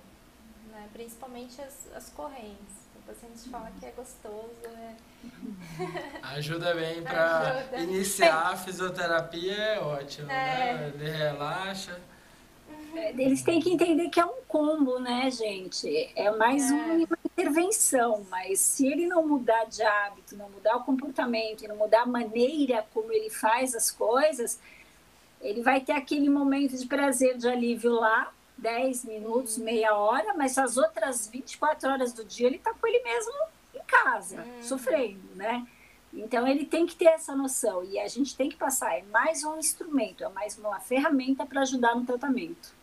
Speaker 3: né? principalmente as, as correntes paciente fala que é gostoso. É...
Speaker 1: Ajuda bem para iniciar a fisioterapia, é ótimo, né? é. né? Ele relaxa.
Speaker 2: Eles têm que entender que é um combo, né, gente? É mais é. uma intervenção, mas se ele não mudar de hábito, não mudar o comportamento não mudar a maneira como ele faz as coisas, ele vai ter aquele momento de prazer, de alívio lá, 10 minutos, meia hora, mas as outras 24 horas do dia ele está com ele mesmo em casa, uhum. sofrendo, né? Então ele tem que ter essa noção e a gente tem que passar, é mais um instrumento, é mais uma ferramenta para ajudar no tratamento.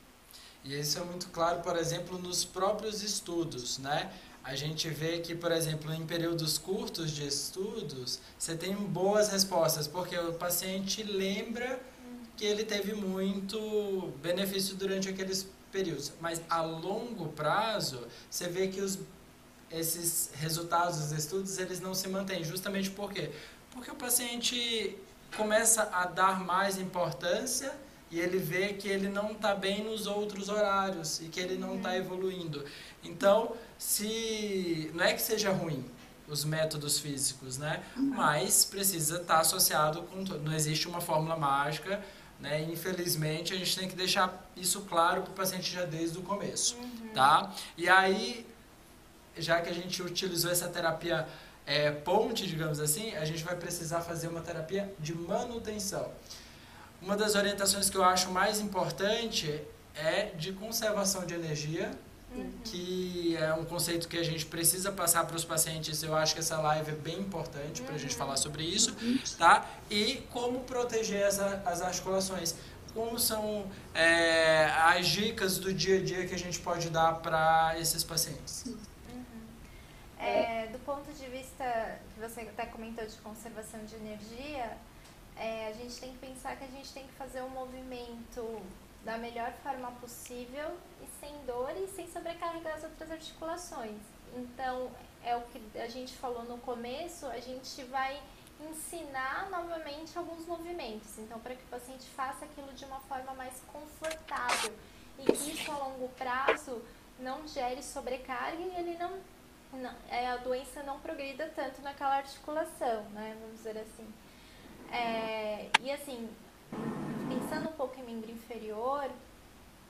Speaker 1: E isso é muito claro, por exemplo, nos próprios estudos, né? A gente vê que, por exemplo, em períodos curtos de estudos, você tem boas respostas, porque o paciente lembra que ele teve muito benefício durante aqueles períodos. Mas a longo prazo, você vê que os, esses resultados dos estudos eles não se mantêm. Justamente por quê? Porque o paciente começa a dar mais importância e ele vê que ele não está bem nos outros horários e que ele não está uhum. evoluindo. Então, se não é que seja ruim os métodos físicos, né? Uhum. Mas precisa estar tá associado com não existe uma fórmula mágica né? Infelizmente, a gente tem que deixar isso claro para o paciente já desde o começo. Uhum. Tá? E aí, já que a gente utilizou essa terapia é, ponte, digamos assim, a gente vai precisar fazer uma terapia de manutenção. Uma das orientações que eu acho mais importante é de conservação de energia uhum. que é um conceito que a gente precisa passar para os pacientes. Eu acho que essa live é bem importante para a gente falar sobre isso, tá? E como proteger as, as articulações. Como são é, as dicas do dia a dia que a gente pode dar para esses pacientes?
Speaker 3: Uhum. É, do ponto de vista que você até comentou de conservação de energia, é, a gente tem que pensar que a gente tem que fazer um movimento da melhor forma possível e sem dor e sem sobrecarregar as outras articulações. Então, é o que a gente falou no começo, a gente vai ensinar novamente alguns movimentos. Então, para que o paciente faça aquilo de uma forma mais confortável e que isso a longo prazo não gere sobrecarga e ele não, não é, a doença não progrida tanto naquela articulação, né? Vamos dizer assim. É, e assim, pensando um pouco em membro inferior,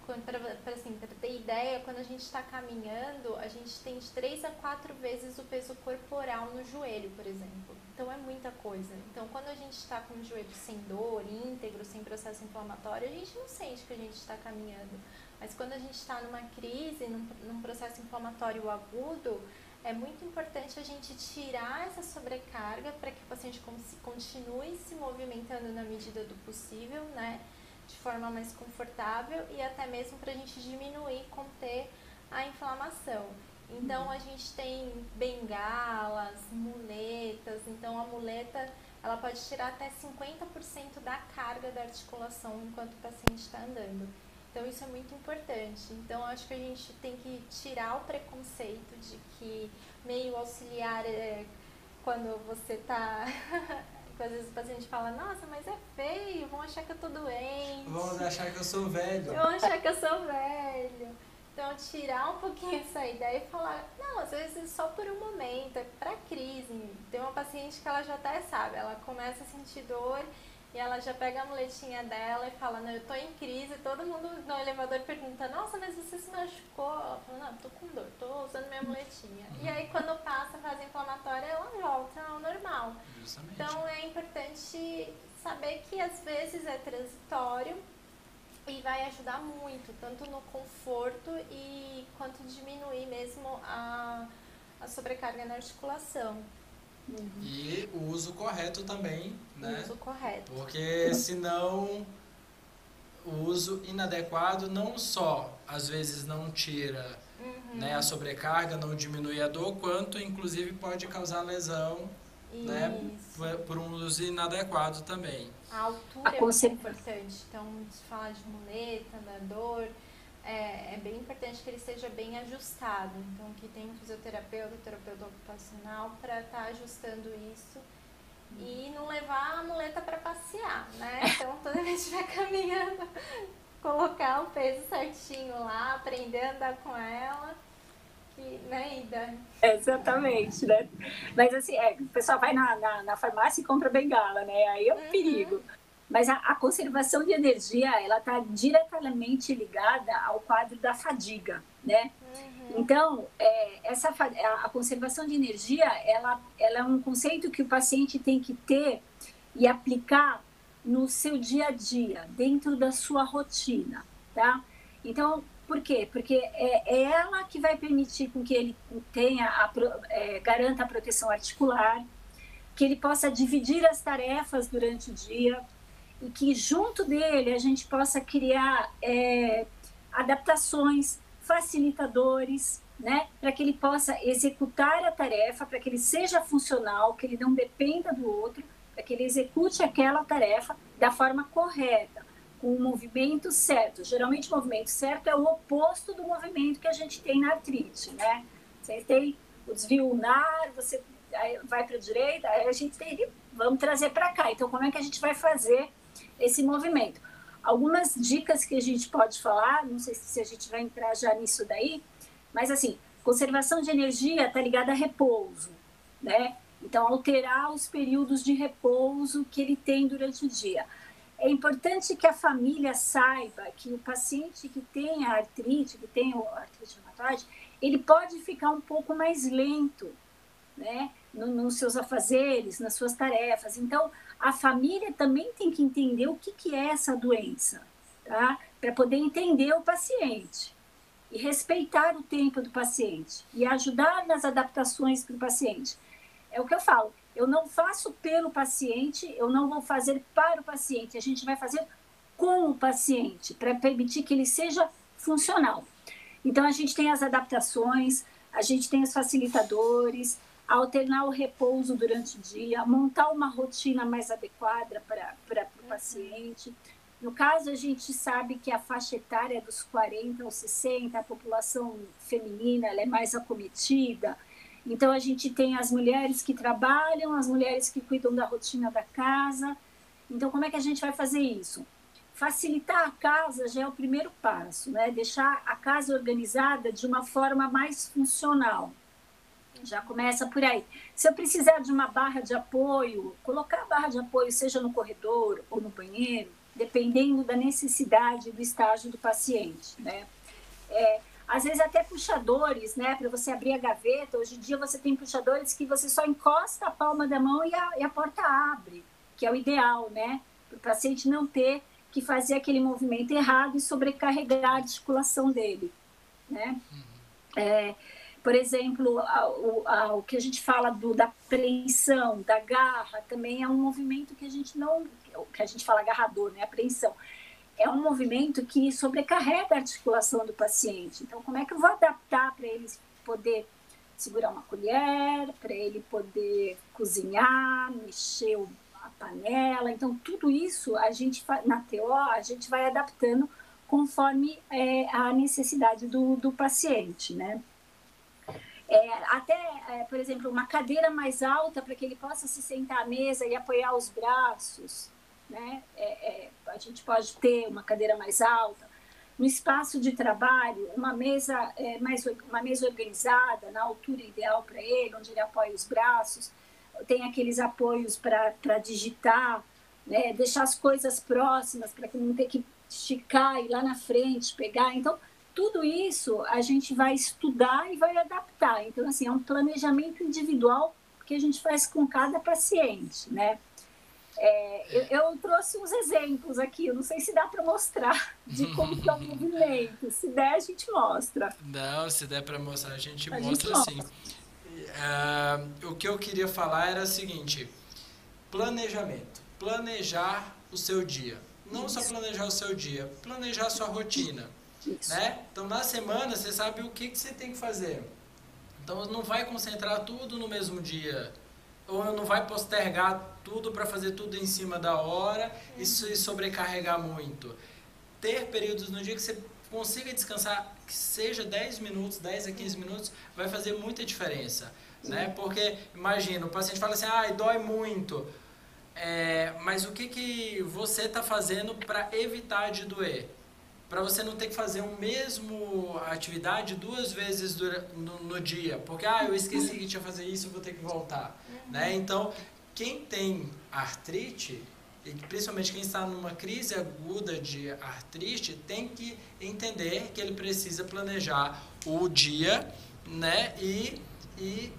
Speaker 3: para assim, ter ideia, quando a gente está caminhando, a gente tem de 3 a 4 vezes o peso corporal no joelho, por exemplo. Então é muita coisa. Então quando a gente está com o joelho sem dor, íntegro, sem processo inflamatório, a gente não sente que a gente está caminhando. Mas quando a gente está numa crise, num, num processo inflamatório agudo, é muito importante a gente tirar essa sobrecarga para que o paciente continue se movimentando na medida do possível, né? de forma mais confortável e até mesmo para a gente diminuir, conter a inflamação. Então a gente tem bengalas, muletas, então a muleta ela pode tirar até 50% da carga da articulação enquanto o paciente está andando. Então isso é muito importante. Então acho que a gente tem que tirar o preconceito de que meio auxiliar é quando você está às vezes o paciente fala, nossa, mas é feio, vão achar que eu tô doente.
Speaker 1: Vão achar que eu sou velho.
Speaker 3: Vão achar que eu sou velho. Então, tirar um pouquinho essa ideia e falar, não, às vezes só por um momento, é pra crise. Tem uma paciente que ela já até sabe, ela começa a sentir dor e ela já pega a muletinha dela e fala, não, eu tô em crise. Todo mundo no elevador pergunta, nossa, mas você se machucou? Ela fala, não, tô com dor, tô usando minha muletinha. E aí quando passa a fase inflamatória, ela volta ao normal. Justamente. Então é importante saber que às vezes é transitório e vai ajudar muito, tanto no conforto e quanto diminuir mesmo a, a sobrecarga na articulação.
Speaker 1: Uhum. E o uso correto também, né?
Speaker 3: O uso correto.
Speaker 1: Porque senão o uso inadequado não só às vezes não tira uhum. né, a sobrecarga, não diminui a dor, quanto inclusive pode causar lesão né, por, por, um uso inadequado também.
Speaker 3: A altura a é muito importante. Então, se falar de muleta, da dor, é, é, bem importante que ele esteja bem ajustado. Então, que tem um fisioterapeuta, terapeuta ocupacional para estar tá ajustando isso e não levar a muleta para passear, né? Então, toda vez que estiver caminhando, colocar o peso certinho lá, aprender a andar com ela. Que, né, Ida?
Speaker 2: Exatamente, né? Mas assim, é, o pessoal vai na, na, na farmácia e compra bengala, né? Aí é um uhum. perigo. Mas a, a conservação de energia, ela está diretamente ligada ao quadro da fadiga, né? Uhum. Então, é, essa, a, a, conservação de energia, ela, ela é um conceito que o paciente tem que ter e aplicar no seu dia a dia, dentro da sua rotina, tá? Então, por quê? Porque é, é ela que vai permitir com que ele tenha a, é, garanta a proteção articular, que ele possa dividir as tarefas durante o dia, e que junto dele a gente possa criar é, adaptações, facilitadores, né, para que ele possa executar a tarefa, para que ele seja funcional, que ele não dependa do outro, para que ele execute aquela tarefa da forma correta, com o movimento certo. Geralmente o movimento certo é o oposto do movimento que a gente tem na artrite, né? Você tem o desvio ulnar, você vai para a direita, aí a gente tem, vamos trazer para cá. Então, como é que a gente vai fazer esse movimento. Algumas dicas que a gente pode falar, não sei se a gente vai entrar já nisso daí, mas assim, conservação de energia está ligada a repouso, né? Então, alterar os períodos de repouso que ele tem durante o dia. É importante que a família saiba que o paciente que tem a artrite, que tem a artrite reumatoide, ele pode ficar um pouco mais lento, né? Nos seus afazeres, nas suas tarefas. Então, a família também tem que entender o que, que é essa doença, tá? Para poder entender o paciente e respeitar o tempo do paciente e ajudar nas adaptações do paciente. É o que eu falo. Eu não faço pelo paciente, eu não vou fazer para o paciente. A gente vai fazer com o paciente para permitir que ele seja funcional. Então a gente tem as adaptações, a gente tem os facilitadores, alternar o repouso durante o dia, montar uma rotina mais adequada para, para o paciente. No caso, a gente sabe que a faixa etária dos 40 aos 60, a população feminina ela é mais acometida. Então, a gente tem as mulheres que trabalham, as mulheres que cuidam da rotina da casa. Então, como é que a gente vai fazer isso? Facilitar a casa já é o primeiro passo, né? Deixar a casa organizada de uma forma mais funcional já começa por aí. Se eu precisar de uma barra de apoio, colocar a barra de apoio, seja no corredor ou no banheiro, dependendo da necessidade do estágio do paciente, né? É, às vezes até puxadores, né, para você abrir a gaveta. Hoje em dia você tem puxadores que você só encosta a palma da mão e a, e a porta abre, que é o ideal, né, para o paciente não ter que fazer aquele movimento errado e sobrecarregar a articulação dele, né. Uhum. É, por exemplo, a, o, a, o que a gente fala do, da apreensão, da garra, também é um movimento que a gente não, que a gente fala agarrador, né, apreensão é um movimento que sobrecarrega a articulação do paciente. Então, como é que eu vou adaptar para ele poder segurar uma colher, para ele poder cozinhar, mexer a panela? Então, tudo isso a gente na TO a gente vai adaptando conforme é, a necessidade do, do paciente, né? É, até, é, por exemplo, uma cadeira mais alta para que ele possa se sentar à mesa e apoiar os braços né? É, é, a gente pode ter uma cadeira mais alta. No espaço de trabalho, uma mesa é, mais uma mesa organizada, na altura ideal para ele, onde ele apoia os braços, tem aqueles apoios para digitar, né? deixar as coisas próximas para que não ter que esticar e lá na frente pegar. Então, tudo isso a gente vai estudar e vai adaptar. Então, assim, é um planejamento individual que a gente faz com cada paciente, né? É, eu, eu, trouxe uns exemplos aqui, eu não sei se dá para mostrar de como que é o movimento. Se der, a gente mostra.
Speaker 1: Não, se der para mostrar, a gente a mostra gente sim. Uh, o que eu queria falar era o seguinte: planejamento. Planejar o seu dia. Não Isso. só planejar o seu dia, planejar a sua rotina. Né? Então, na semana, você sabe o que, que você tem que fazer. Então, não vai concentrar tudo no mesmo dia ou não vai postergar tudo para fazer tudo em cima da hora e se sobrecarregar muito. Ter períodos no dia que você consiga descansar, que seja 10 minutos, 10 a 15 minutos, vai fazer muita diferença. Né? Porque, imagina, o paciente fala assim, ah, dói muito. É, mas o que, que você está fazendo para evitar de doer? Para você não ter que fazer o mesmo atividade duas vezes no, dia, porque ah, eu esqueci que tinha que fazer isso, vou ter que voltar, né? Então, quem tem artrite e principalmente quem está numa crise aguda de artrite tem que entender que ele precisa planejar o dia, né? E, e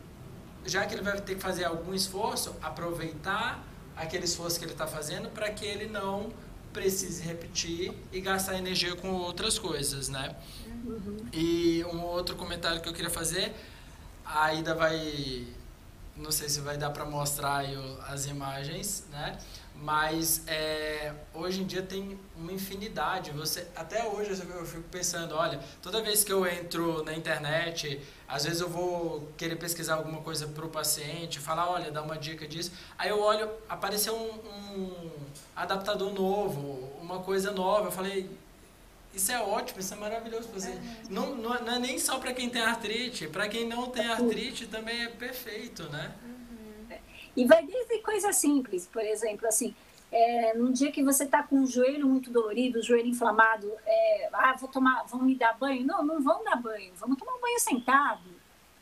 Speaker 1: já que ele vai ter que fazer algum esforço, aproveitar aquele esforço que ele está fazendo para que ele não precise repetir e gastar energia com outras coisas, né? Uhum. E um outro comentário que eu queria fazer, a Ida vai, não sei se vai dar para mostrar as imagens, né? Mas é, hoje em dia tem uma infinidade. Você até hoje eu fico pensando, olha, toda vez que eu entro na internet, às vezes eu vou querer pesquisar alguma coisa para o paciente, falar, olha, dá uma dica disso. Aí eu olho, apareceu um, um adaptador novo, uma coisa nova. Eu falei, isso é ótimo, isso é maravilhoso fazer. É. Não, não, não, é nem só para quem tem artrite, para quem não tem artrite também é perfeito, né?
Speaker 2: E vai desde coisas simples, por exemplo, assim, é, num dia que você está com o joelho muito dolorido, o joelho inflamado, é, ah, vou tomar, vão me dar banho? Não, não vão dar banho, vamos tomar um banho sentado.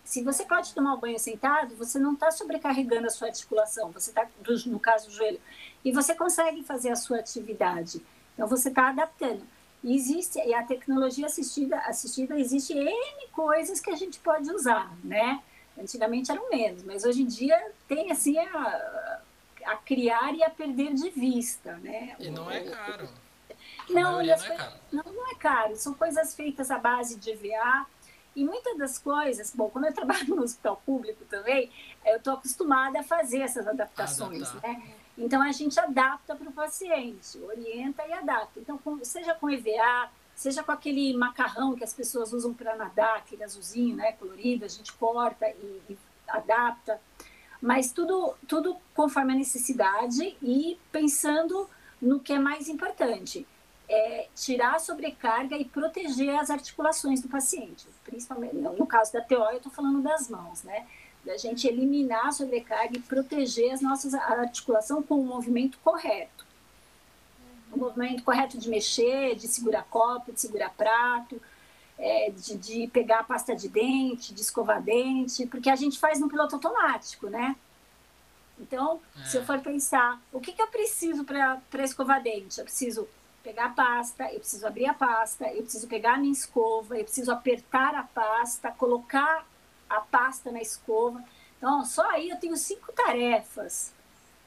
Speaker 2: Se você pode tomar um banho sentado, você não está sobrecarregando a sua articulação, você está, no caso do joelho, e você consegue fazer a sua atividade. Então você está adaptando. E existe, e a tecnologia assistida, assistida existe N coisas que a gente pode usar, né? Antigamente eram menos, mas hoje em dia tem assim a, a criar e a perder de vista, né?
Speaker 1: E não é caro.
Speaker 2: Não, não, é caro. não, não é caro. São coisas feitas à base de EVA. E muitas das coisas, bom, quando eu trabalho no hospital público também, eu estou acostumada a fazer essas adaptações, Adaptar. né? Então a gente adapta para o paciente, orienta e adapta. Então, com, seja com EVA, seja com aquele macarrão que as pessoas usam para nadar, aquele azulzinho, né, colorido, a gente corta e, e adapta, mas tudo, tudo conforme a necessidade e pensando no que é mais importante, é tirar a sobrecarga e proteger as articulações do paciente, principalmente no caso da TO, eu estou falando das mãos, né? Da gente eliminar a sobrecarga e proteger as nossas articulação com o movimento correto o movimento correto de mexer, de segurar copo, de segurar prato, é, de, de, pegar a pasta de dente, de escovar dente, porque a gente faz no piloto automático, né? Então, é. se eu for pensar, o que, que eu preciso para escovar dente? Eu preciso pegar a pasta, eu preciso abrir a pasta, eu preciso pegar a minha escova, eu preciso apertar a pasta, colocar a pasta na escova. Então, só aí eu tenho cinco tarefas.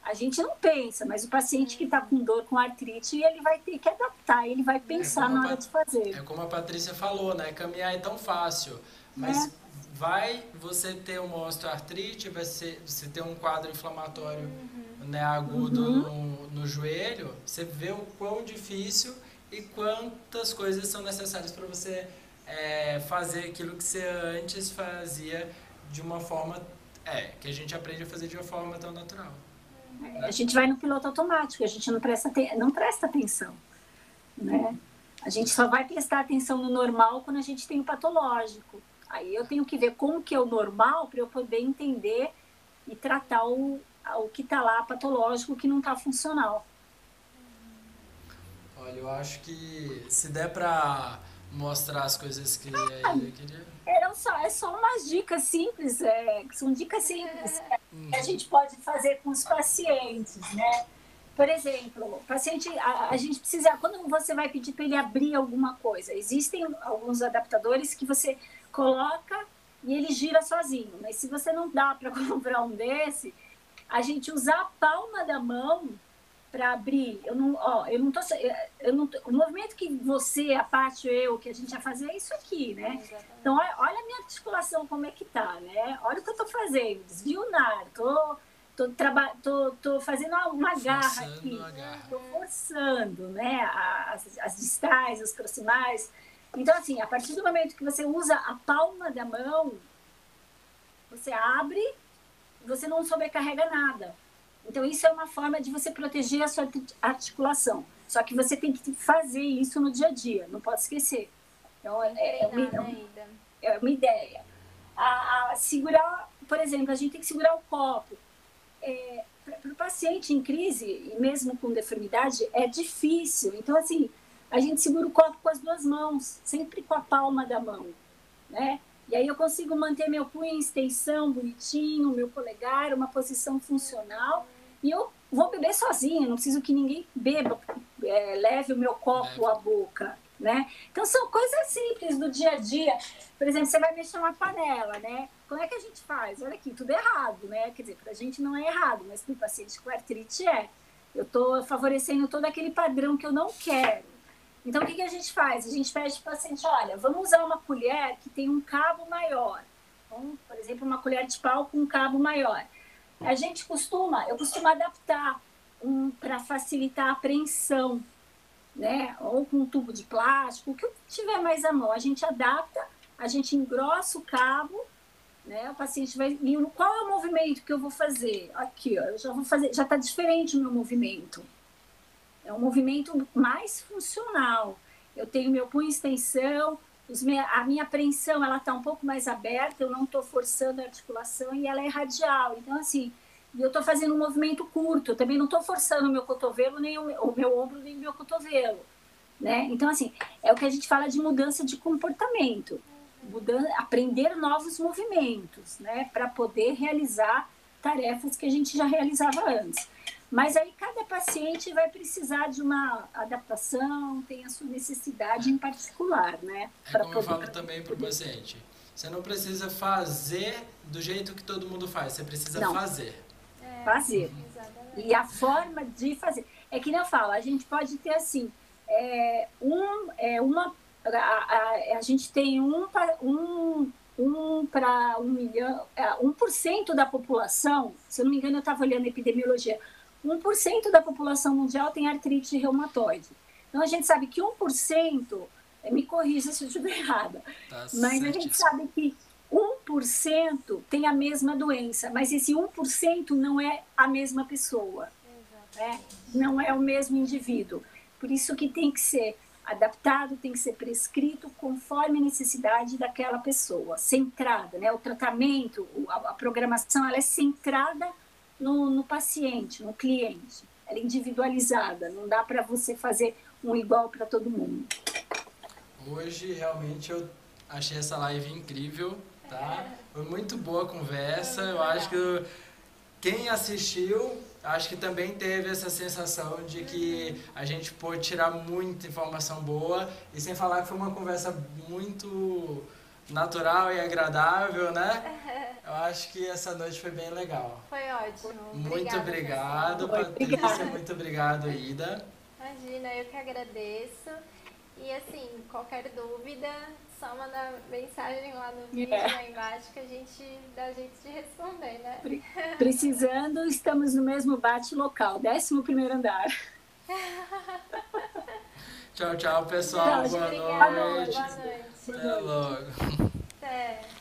Speaker 2: A gente não pensa, mas o paciente que está com dor, com artrite, ele vai ter que adaptar, ele vai pensar é na hora de fazer.
Speaker 1: É como a Patrícia falou, né? Caminhar é tão fácil, mas é. vai você ter uma osteoartrite, vai ser, você ter um quadro inflamatório uhum. né, agudo uhum. no, no joelho, você vê o quão difícil e quantas coisas são necessárias para você é, fazer aquilo que você antes fazia de uma forma é, que a gente aprende a fazer de uma forma tão natural.
Speaker 2: A gente vai no piloto automático, a gente não presta, não presta atenção. Né? A gente só vai prestar atenção no normal quando a gente tem o patológico. Aí eu tenho que ver como que é o normal para eu poder entender e tratar o, o que está lá patológico, que não está funcional.
Speaker 1: Olha, eu acho que se der para mostrar as coisas que ah, ele queria.
Speaker 2: Era só, é só umas dicas simples, é, são dicas simples que a gente pode fazer com os pacientes, né? Por exemplo, paciente, a, a gente precisa, quando você vai pedir para ele abrir alguma coisa, existem alguns adaptadores que você coloca e ele gira sozinho, mas se você não dá para comprar um desse, a gente usar a palma da mão para abrir. Eu não, ó, eu não tô, eu não tô, o movimento que você, a parte eu, que a gente vai fazer é isso aqui, né? Então olha, olha, a minha articulação como é que tá, né? Olha o que eu tô fazendo, desvio nada, tô tô, traba, tô, tô fazendo uma garra aqui, tô forçando, né? As, as distais, as proximais. Então assim, a partir do momento que você usa a palma da mão, você abre, você não sobrecarrega nada. Então, isso é uma forma de você proteger a sua articulação. Só que você tem que fazer isso no dia a dia, não pode esquecer. Então, é, é, uma, é uma ideia. A, a, segurar, por exemplo, a gente tem que segurar o copo. É, para o paciente em crise, e mesmo com deformidade, é difícil. Então, assim, a gente segura o copo com as duas mãos, sempre com a palma da mão, né? E aí eu consigo manter meu punho em extensão, bonitinho, meu polegar, uma posição funcional e eu vou beber sozinha, não preciso que ninguém beba, é, leve o meu copo à boca, né? Então são coisas simples do dia a dia. Por exemplo, você vai mexer uma panela, né? Como é que a gente faz? Olha aqui, tudo errado, né? Quer dizer, para a gente não é errado, mas para o paciente com artrite é. Eu estou favorecendo todo aquele padrão que eu não quero. Então, o que, que a gente faz? A gente pede para o paciente, olha, vamos usar uma colher que tem um cabo maior. Então, por exemplo, uma colher de pau com um cabo maior a gente costuma, eu costumo adaptar um, para facilitar a apreensão, né? Ou com um tubo de plástico, o que tiver mais à mão. A gente adapta, a gente engrossa o cabo, né? O paciente vai. E qual é o movimento que eu vou fazer? Aqui, ó, eu já vou fazer, já está diferente o meu movimento. É um movimento mais funcional. Eu tenho meu punho em a minha apreensão ela está um pouco mais aberta, eu não estou forçando a articulação e ela é radial. Então, assim, eu estou fazendo um movimento curto, eu também não estou forçando o meu cotovelo, nem o meu, o meu ombro, nem o meu cotovelo. Né? Então, assim, é o que a gente fala de mudança de comportamento, mudando, aprender novos movimentos, né? Para poder realizar tarefas que a gente já realizava antes. Mas aí cada paciente vai precisar de uma adaptação, tem a sua necessidade em particular, né?
Speaker 1: É como eu falo também para o paciente. Você não precisa fazer do jeito que todo mundo faz, você precisa não. fazer.
Speaker 2: É, fazer. Uhum. E a forma de fazer. É que nem eu falo, a gente pode ter assim, é, um, é uma, a, a, a gente tem um, um, um para um milhão, é, 1% da população, se eu não me engano, eu estava olhando a epidemiologia, 1% da população mundial tem artrite reumatoide. Então a gente sabe que 1%, eh, me corrija se eu estiver errada, tá mas a gente sabe que 1% tem a mesma doença, mas esse 1% não é a mesma pessoa, né? não é o mesmo indivíduo. Por isso que tem que ser adaptado, tem que ser prescrito conforme a necessidade daquela pessoa, centrada, né? O tratamento, a, programação, ela é centrada no, no paciente, no cliente. Ela é individualizada, não dá para você fazer um igual para todo mundo.
Speaker 1: Hoje, realmente, eu achei essa live incrível, tá? Foi muito boa a conversa. Eu acho que quem assistiu, acho que também teve essa sensação de que a gente pôde tirar muita informação boa e sem falar que foi uma conversa muito natural e agradável, né? Eu acho que essa noite foi bem legal.
Speaker 3: Foi ótimo.
Speaker 1: Muito obrigado, Patrícia. Muito obrigado, Ida.
Speaker 3: Imagina, eu que agradeço. E assim, qualquer dúvida, só mandar mensagem lá no vídeo, yeah. É. lá embaixo, que a gente dá jeito de responder, né?
Speaker 2: Precisando, estamos no mesmo bate-local, 11 primeiro andar.
Speaker 1: tchau, tchau, pessoal.
Speaker 3: Boa, noite. Boa
Speaker 1: noite. Até logo.
Speaker 3: Até.